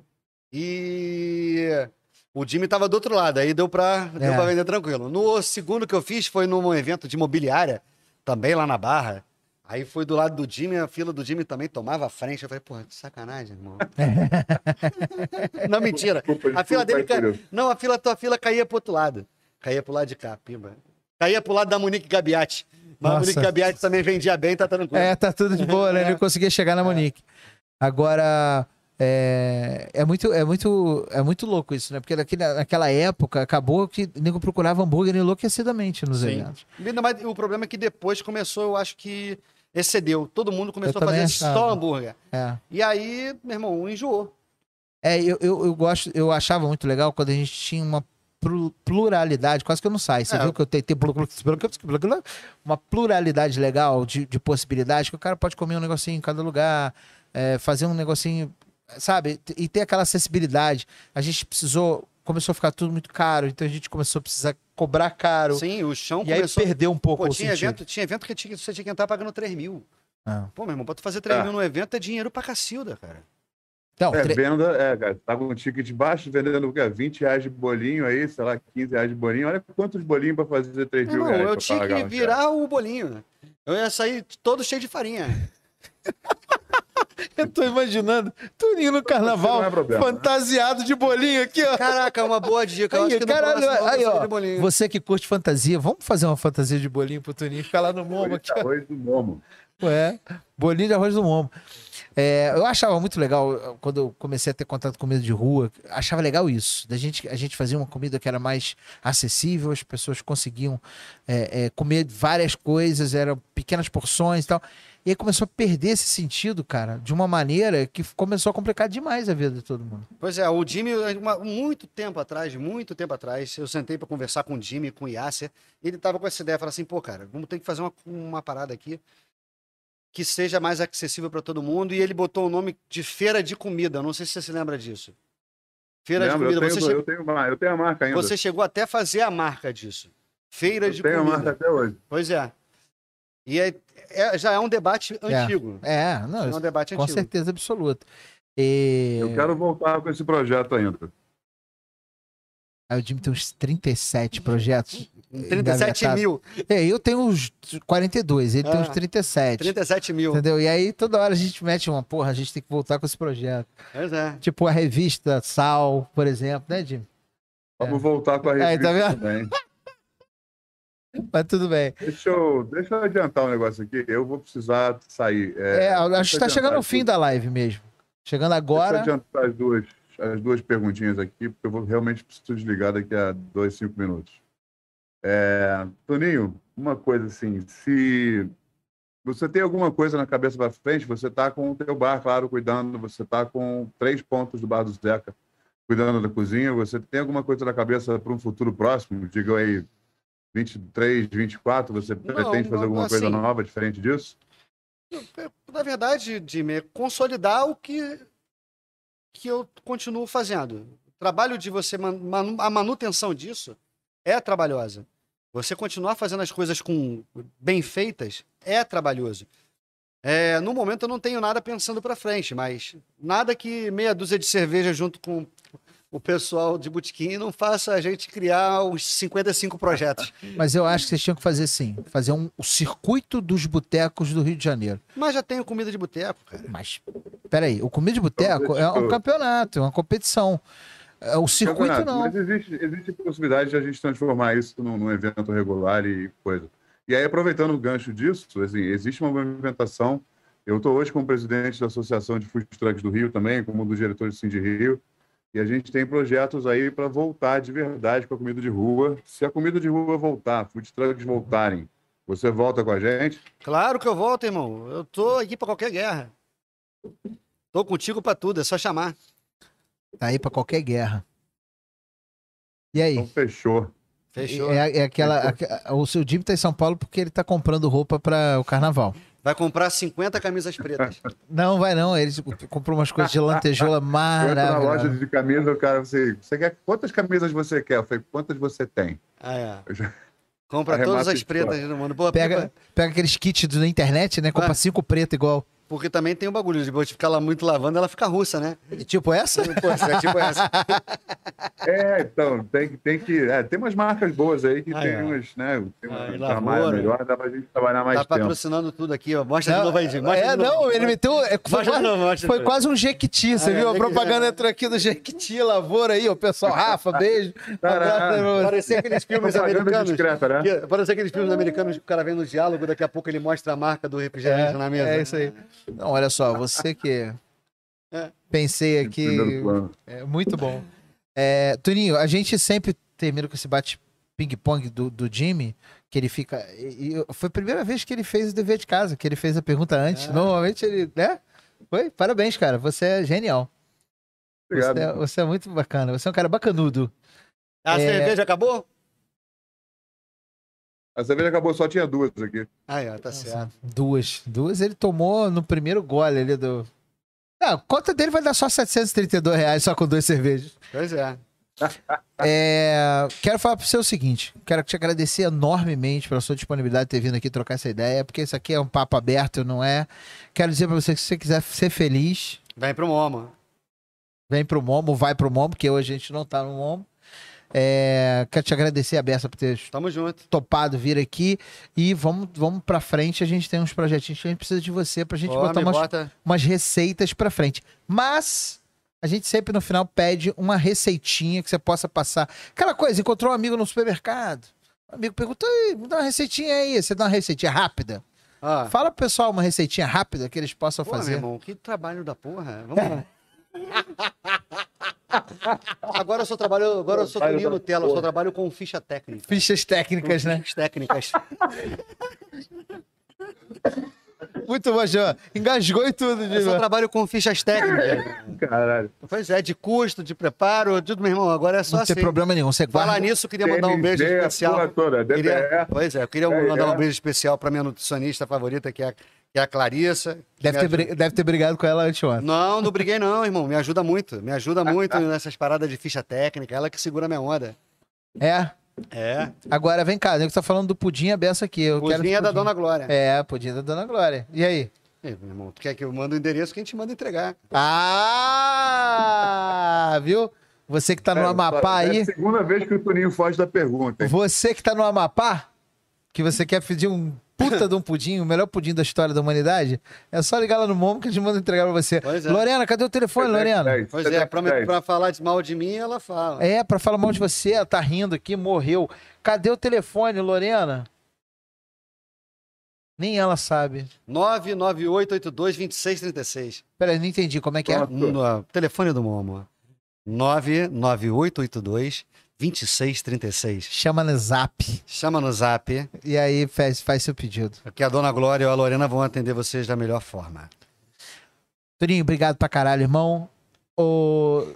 e o Jimmy tava do outro lado, aí deu pra, deu É. pra vender tranquilo. No segundo que eu fiz foi num evento de imobiliária, também lá na Barra. Aí foi do lado do Jimmy, a fila do Jimmy também tomava a frente. Eu falei, porra, que sacanagem, irmão. não, mentira. Desculpa, A fila desculpa dele ca... Não, a fila, tua fila caía pro outro lado. Caía pro lado de cá, pimba. Caía pro lado da Monique Gabiati. Mas a Nossa. Monique Gabiati também vendia bem, tá tranquilo. É, tá tudo de boa, né? É. Ele conseguia chegar na Monique. Agora, é, é, muito, é, muito, é muito louco isso, né? Porque naquele, naquela época acabou que o nego procurava hambúrguer enlouquecidamente nos Sim. eventos. Ainda mais, o problema é que depois começou, eu acho que excedeu. Todo mundo começou Eu a fazer também só achava. hambúrguer. É. E aí, meu irmão, enjoou. É, eu, eu, eu gosto, eu achava muito legal quando a gente tinha uma plu- pluralidade, quase que eu não saio. Você É. viu que eu tenho, tenho uma pluralidade legal de, de possibilidades que o cara pode comer um negocinho em cada lugar, é, fazer um negocinho, sabe? E ter aquela acessibilidade. A gente precisou começou a ficar tudo muito caro, então a gente começou a precisar cobrar caro. Sim, o chão e aí começou... perdeu um pouco Pô, tinha sentido. evento, tinha evento que tinha- você tinha que entrar pagando 3 mil. Ah. Pô, meu irmão, pra tu fazer 3 É. mil no evento é dinheiro pra cacilda, cara. Então, É, tre- venda, é, cara, tá com um ticket baixo, vendendo o quê? 20 reais de bolinho aí, sei lá, 15 reais de bolinho. Olha quantos bolinhos pra fazer 3 Meu mil irmão, reais. eu tinha que virar o bolinho. Eu ia sair todo cheio de farinha. eu tô imaginando Tuninho no carnaval, é problema, né? fantasiado de bolinho aqui, ó. Caraca, é uma boa dica. Eu Aí, caralho, aí, ó, de você que curte fantasia, vamos fazer uma fantasia de bolinho pro Tuninho ficar lá no Momo aqui, ó. Arroz do Momo. É, bolinho de arroz do Momo. É, eu achava muito legal quando eu comecei a ter contato com comida de rua, achava legal isso. Da gente, a gente fazia uma comida que era mais acessível, as pessoas conseguiam é, é, comer várias coisas, eram pequenas porções e tal. E aí começou a perder esse sentido, cara, de uma maneira que começou a complicar demais a vida de todo mundo. Pois é, o Jimmy, uma- muito tempo atrás, muito tempo atrás, eu sentei pra conversar com o Jimmy, com o Yasser, e ele tava com essa ideia, falou assim, pô, cara, vamos ter que fazer uma, uma parada aqui que seja mais acessível pra todo mundo, e ele botou o nome de Feira de Comida, não sei se você se lembra disso. Feira Lembra? de Comida, eu, tenho, você, che- eu, tenho, uma- eu tenho a marca ainda. você chegou até a fazer a marca disso. Feira eu de tenho a Comida. marca até hoje. Pois é. E é- é- já é um debate É. antigo. É, Já não, é um debate com antigo. certeza absoluta. E... Eu quero voltar com esse projeto ainda. Aí o Jimmy tem uns 37 projetos. 37 mil. É, eu tenho uns 42, ele tem uns Ah, 37. 37 mil. Entendeu? E aí toda hora a gente mete uma, porra, a gente tem que voltar com esse projeto. Pois é. Tipo a revista Sal, por exemplo, né, Jimmy? Vamos voltar com a Aí, tá revista vendo? também. Mas tudo bem. Deixa eu, deixa eu adiantar um negócio aqui. Eu vou precisar sair. É, É, acho que tá eu chegando adiantar fim da live mesmo. Chegando Deixa eu agora. adiantar as duas, as duas perguntinhas aqui, porque eu vou realmente preciso desligar daqui a dois, cinco minutos. É, Toninho, uma coisa assim, se você tem alguma coisa na cabeça para frente, você tá com o teu bar, claro, cuidando, você tá com três pontos do bar do Zeca, cuidando da cozinha, você tem alguma coisa na cabeça para um futuro próximo? Diga aí, 23, 24, você pretende fazer alguma coisa assim- nova, diferente disso? Na verdade, Jimmy, é consolidar o que, que eu continuo fazendo. O trabalho de você, man- a manutenção disso é trabalhosa. Você continuar fazendo as coisas com bem feitas é trabalhoso. É, no momento eu não tenho nada pensando para frente, mas nada que meia dúzia de cerveja junto com o pessoal de botequim não faça a gente criar os 55 projetos. Mas eu acho que vocês tinham que fazer sim. Fazer um, o circuito dos botecos do Rio de Janeiro. Mas já tenho comida de boteco, cara. Mas, peraí, o Comida de Boteco é um campeonato, é uma competição. É, O circuito Campeonato, não. Mas existe, existe possibilidade de a gente transformar isso num, num evento regular e coisa. E aí, aproveitando o gancho disso, assim, existe uma movimentação. Eu estou hoje como presidente da Associação de Food Trucks do Rio também, como um dos diretores do Sim de Rio. E a gente tem projetos aí para voltar de verdade com a comida de rua. Se a comida de rua voltar, food trucks voltarem, você volta com a gente? Claro que eu volto, irmão. Eu tô aqui pra qualquer guerra. Tô contigo pra tudo, é só chamar. Tá aí pra qualquer guerra. E aí? Então, fechou. Fechou. É, é aquela, aque- o seu Jimmy tá em São Paulo porque ele tá comprando roupa para o carnaval. Vai comprar 50 camisas pretas. Não, vai não. Ele comprou umas coisas de lantejola Eu entro na loja maravilhosas. de camisa, o cara, você, você quer quantas camisas você quer? Eu falei, quantas você tem? Ah, é. Já- Compra todas as pretas do mundo. Pô, Pega, pega aqueles kits da internet, né? Compra Ah. cinco preto igual. Porque também tem o bagulho de você ficar lá muito lavando, ela fica russa, né? Tipo essa? Pô, é tipo essa. É, então, tem, que- tem que. é, tem umas marcas boas aí que Ah, tem é. umas, né? Tem Ah, uma e trabalho lavoura. melhor, dá pra gente trabalhar mais Tá tempo. patrocinando tudo aqui, ó. Mostra de Não, novo aí, Jim. Mostra é, de não, ele meteu. é, Foi, Mostra de quase, novo, mostra de foi quase um Jequiti, você Ah, viu? é, A propaganda Jequiti, entrou aqui do Jequiti, lavoura aí, ó, pessoal. Rafa, beijo. Um você. Parecia aqueles filmes americanos. discreta, né? Parece aqueles filmes americanos que o cara vem no diálogo, daqui a pouco ele mostra a marca do refrigerante na mesa. É isso aí. Não, olha só, você que É. pensei aqui. É muito bom. É, Tuninho, a gente sempre termina com esse bate ping-pong do, do Jimmy, que ele fica. e- e foi a primeira vez que ele fez o dever de casa, que ele fez a pergunta antes. Ah. Normalmente ele. né? Foi? Parabéns, cara. Você é genial. Obrigado. Você é, você é muito bacana. Você é um cara bacanudo. A É. cerveja acabou? A cerveja acabou, só tinha duas aqui. Ó, tá certo. Duas. Duas ele tomou no primeiro gole ali do. Ah, a conta dele vai dar só 732 reais só com duas cervejas. Pois é. É, quero falar para você o seguinte: quero te agradecer enormemente pela sua disponibilidade de ter vindo aqui trocar essa ideia, porque isso aqui é um papo aberto, não é? Quero dizer para você que se você quiser ser feliz, Vem pro Momo. vem pro Momo, vai pro Momo, porque hoje a gente não tá no Momo. É, quero te agradecer a Bessa por ter Tamo junto. topado vir aqui e vamos, vamos pra frente. A gente tem uns projetinhos que a gente precisa de você pra gente botar umas, bota. umas receitas pra frente. Mas a gente sempre no final pede uma receitinha que você possa passar. Aquela coisa, encontrou um amigo no supermercado. O amigo perguntou, "Ih, me dá uma receitinha aí. Você dá uma receitinha rápida. Ó, Fala pro pessoal uma receitinha rápida que eles possam pô, meu fazer. irmão, que trabalho da porra. Vamos lá. Agora eu só trabalho, agora eu sou Toninho Nutella, eu só trabalho com ficha técnica. Fichas técnicas, Com né? fichas técnicas. Muito bom, João. Engasgou e tudo, Eu só Diego. trabalho com fichas técnicas. Caralho. Pois é, de custo, de preparo, tudo, meu irmão. Agora é só Não assim. tem problema nenhum. Você Falar guarda. nisso, eu queria mandar um beijo especial. toda, DPE. Queria, pois é, eu queria É, mandar é. um beijo especial para minha nutricionista favorita, que é, a- que é a Clarissa. Deve ter, ajuda- deve ter brigado com ela anteontem. Não, não briguei não, irmão. Me ajuda muito. Me ajuda muito nessas paradas de ficha técnica. Ela que segura minha onda. É. É. Agora vem cá, o nego tá falando do pudim a beça aqui. Eu quero Cozinha da pudim. Dona Glória. É, pudim da Dona Glória. E aí? Ei, meu irmão, tu quer que eu mande o endereço que a gente manda entregar? Ah, viu? Você que tá no É, Amapá É aí, a segunda vez que o Toninho foge da pergunta. hein? você que tá no Amapá, que você quer pedir um puta de um pudim, o melhor pudim da história da humanidade, é só ligar lá no Momo que a gente manda entregar pra você. É. Lorena, cadê o telefone, Lorena? Pois é, dez, pra, pra falar de mal de mim, ela fala. É, pra falar mal de você, ela tá rindo aqui, morreu. Cadê o telefone, Lorena? Nem ela sabe. 998822636. Peraí, não entendi como é que é. No, telefone do Momo. 998822636. Chama no zap. Chama no zap, E aí faz, faz seu pedido. que a Dona Glória ou a Lorena vão atender vocês da melhor forma. Toninho, obrigado pra caralho, irmão. O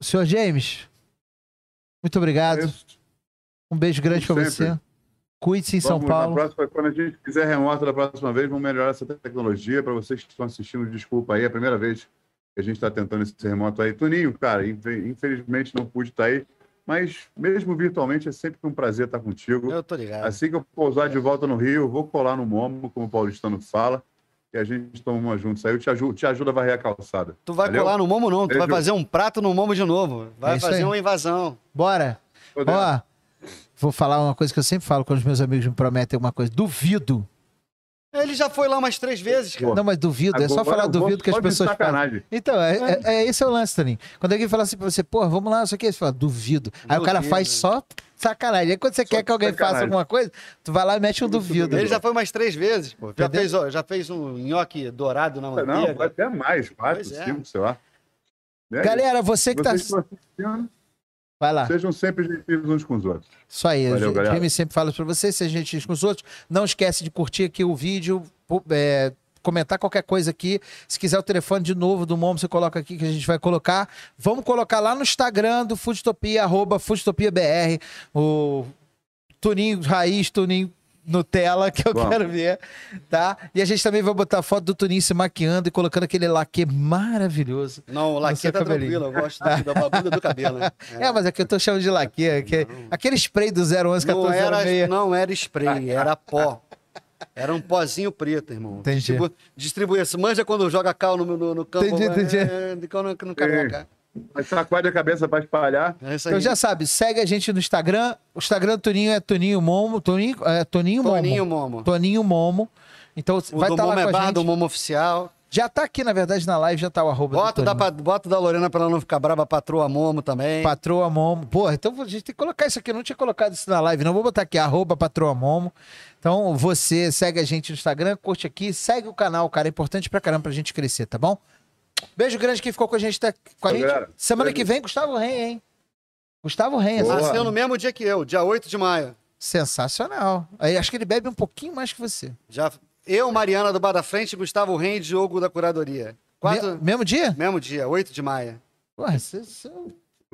senhor James, muito obrigado. Isso. Um beijo grande pra Sempre. você. Cuide-se em São Vamos, na Paulo. próxima, quando a gente fizer remoto da próxima vez, vamos melhorar essa tecnologia. Para vocês que estão assistindo, desculpa aí, é a primeira vez que a gente está tentando esse remoto aí. Toninho, cara, infe- infelizmente não pude estar aí, mas mesmo virtualmente é sempre um prazer estar contigo. Eu tô ligado. Assim que eu pousar de volta no Rio, eu vou colar no Momo, como o paulistano fala, e a gente toma uma juntos aí. Eu te ajudo, te ajuda a varrer a calçada. Tu vai Valeu? colar no Momo, não. Tu vai fazer um prato no Momo de novo. Vai É fazer aí. uma invasão. Bora. Poder. Ó, vou falar uma coisa que eu sempre falo quando os meus amigos me prometem uma coisa. Duvido. Ele já foi lá umas três vezes, cara. Não, mas duvido. É só Agora falar duvido que as só pessoas. Então, é, é, é esse é o lance, Toninho. Quando alguém fala assim pra você, pô, vamos lá, isso aqui, você fala, duvido. Aí o cara Duvido. faz só sacanagem. Aí quando você quer de que alguém faça sacanagem. alguma coisa, tu vai lá e mete um duvido. Ele já foi umas três vezes, pô. Já fez, ó, já fez um nhoque dourado na Não, manteiga. vai até mais, quatro, é. cinco, sei lá. É Galera, você que Vocês tá. Vai lá. sejam sempre gentis uns com os outros. Isso aí, Valeu, o. Jamie sempre fala pra você, seja gentil com os outros. Não esquece de curtir aqui o vídeo, é, comentar qualquer coisa aqui. Se quiser o telefone de novo do Momo, você coloca aqui que a gente vai colocar. Vamos colocar lá no Instagram do Foodtopia, arroba FoodtopiaBR, o Tuninho Raiz, Tuninho Nutella, que eu Vamos. quero ver, tá? E a gente também vai botar foto do Tuninho se maquiando e colocando aquele laque maravilhoso. Não, o No laque tá cabelinho. tranquilo. Eu gosto da bagulha do cabelo. né? É, mas aqui eu tô chamando de laque, é que- aquele spray do 011 Não era, 1406. não era spray, era pó. Era um pozinho preto, irmão. Entendi. Distribu distribui esse. Manja quando joga cal no, no, no campo. Entendi, entendi. É, de cal no, no careca. Mas sacode a cabeça para espalhar. É. Então já sabe, segue a gente no Instagram. O Instagram do Toninho é Toninho Momo. Toninho, é Toninho, Toninho Momo. Momo. Toninho Momo. Então O vai estar lá Momo com é a barra gente. do Momo Oficial. Já tá aqui, na verdade, na live, já tá o arroba Bota do da, bota da Lorena pra ela não ficar brava, patroa Momo também. Patroa Momo. Porra, então a gente tem que colocar isso aqui. Eu não tinha colocado isso na live, não. Vou botar aqui, arroba Patroa Momo. Então você segue a gente no Instagram, curte aqui, segue o canal, cara. É importante pra caramba pra gente crescer, tá bom? Beijo grande quem ficou com a gente, tá com a gente. galera. Semana que vem, Gustavo Ren, hein? Gustavo Ren. Nasceu no mesmo dia que eu, dia 8 de maio. sensacional. Aí acho que ele bebe um pouquinho mais que você. Já, eu, Mariana do Bar da Frente, Gustavo Ren e Diogo da Curadoria. Quatro, Me- mesmo dia? Mesmo dia, 8 de maio. Porra, você.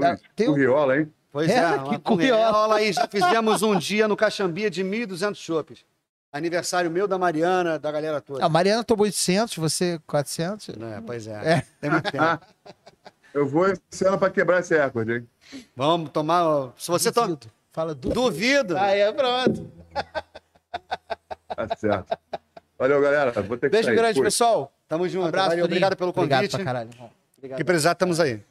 Ah, tem um- Curriola, hein? Pois É, é, que curriola aí. Já fizemos um dia no Caxambia de 1.200 chopes. Aniversário meu, da Mariana, da galera toda. A Mariana tomou 800, você 400. É, pois é. É. Tem muito tempo. Eu vou esse ano pra quebrar esse recorde, hein? Vamos tomar. Se você to... Duvido. Fala duvido. duvido. Aí, é pronto. Tá certo. Valeu, galera. Vou ter que Beijo sair. grande, Fui. pessoal. Tamo junto. Abraço, Valeu, obrigado pelo Obrigado convite. pra caralho. Obrigado. que precisar, estamos aí.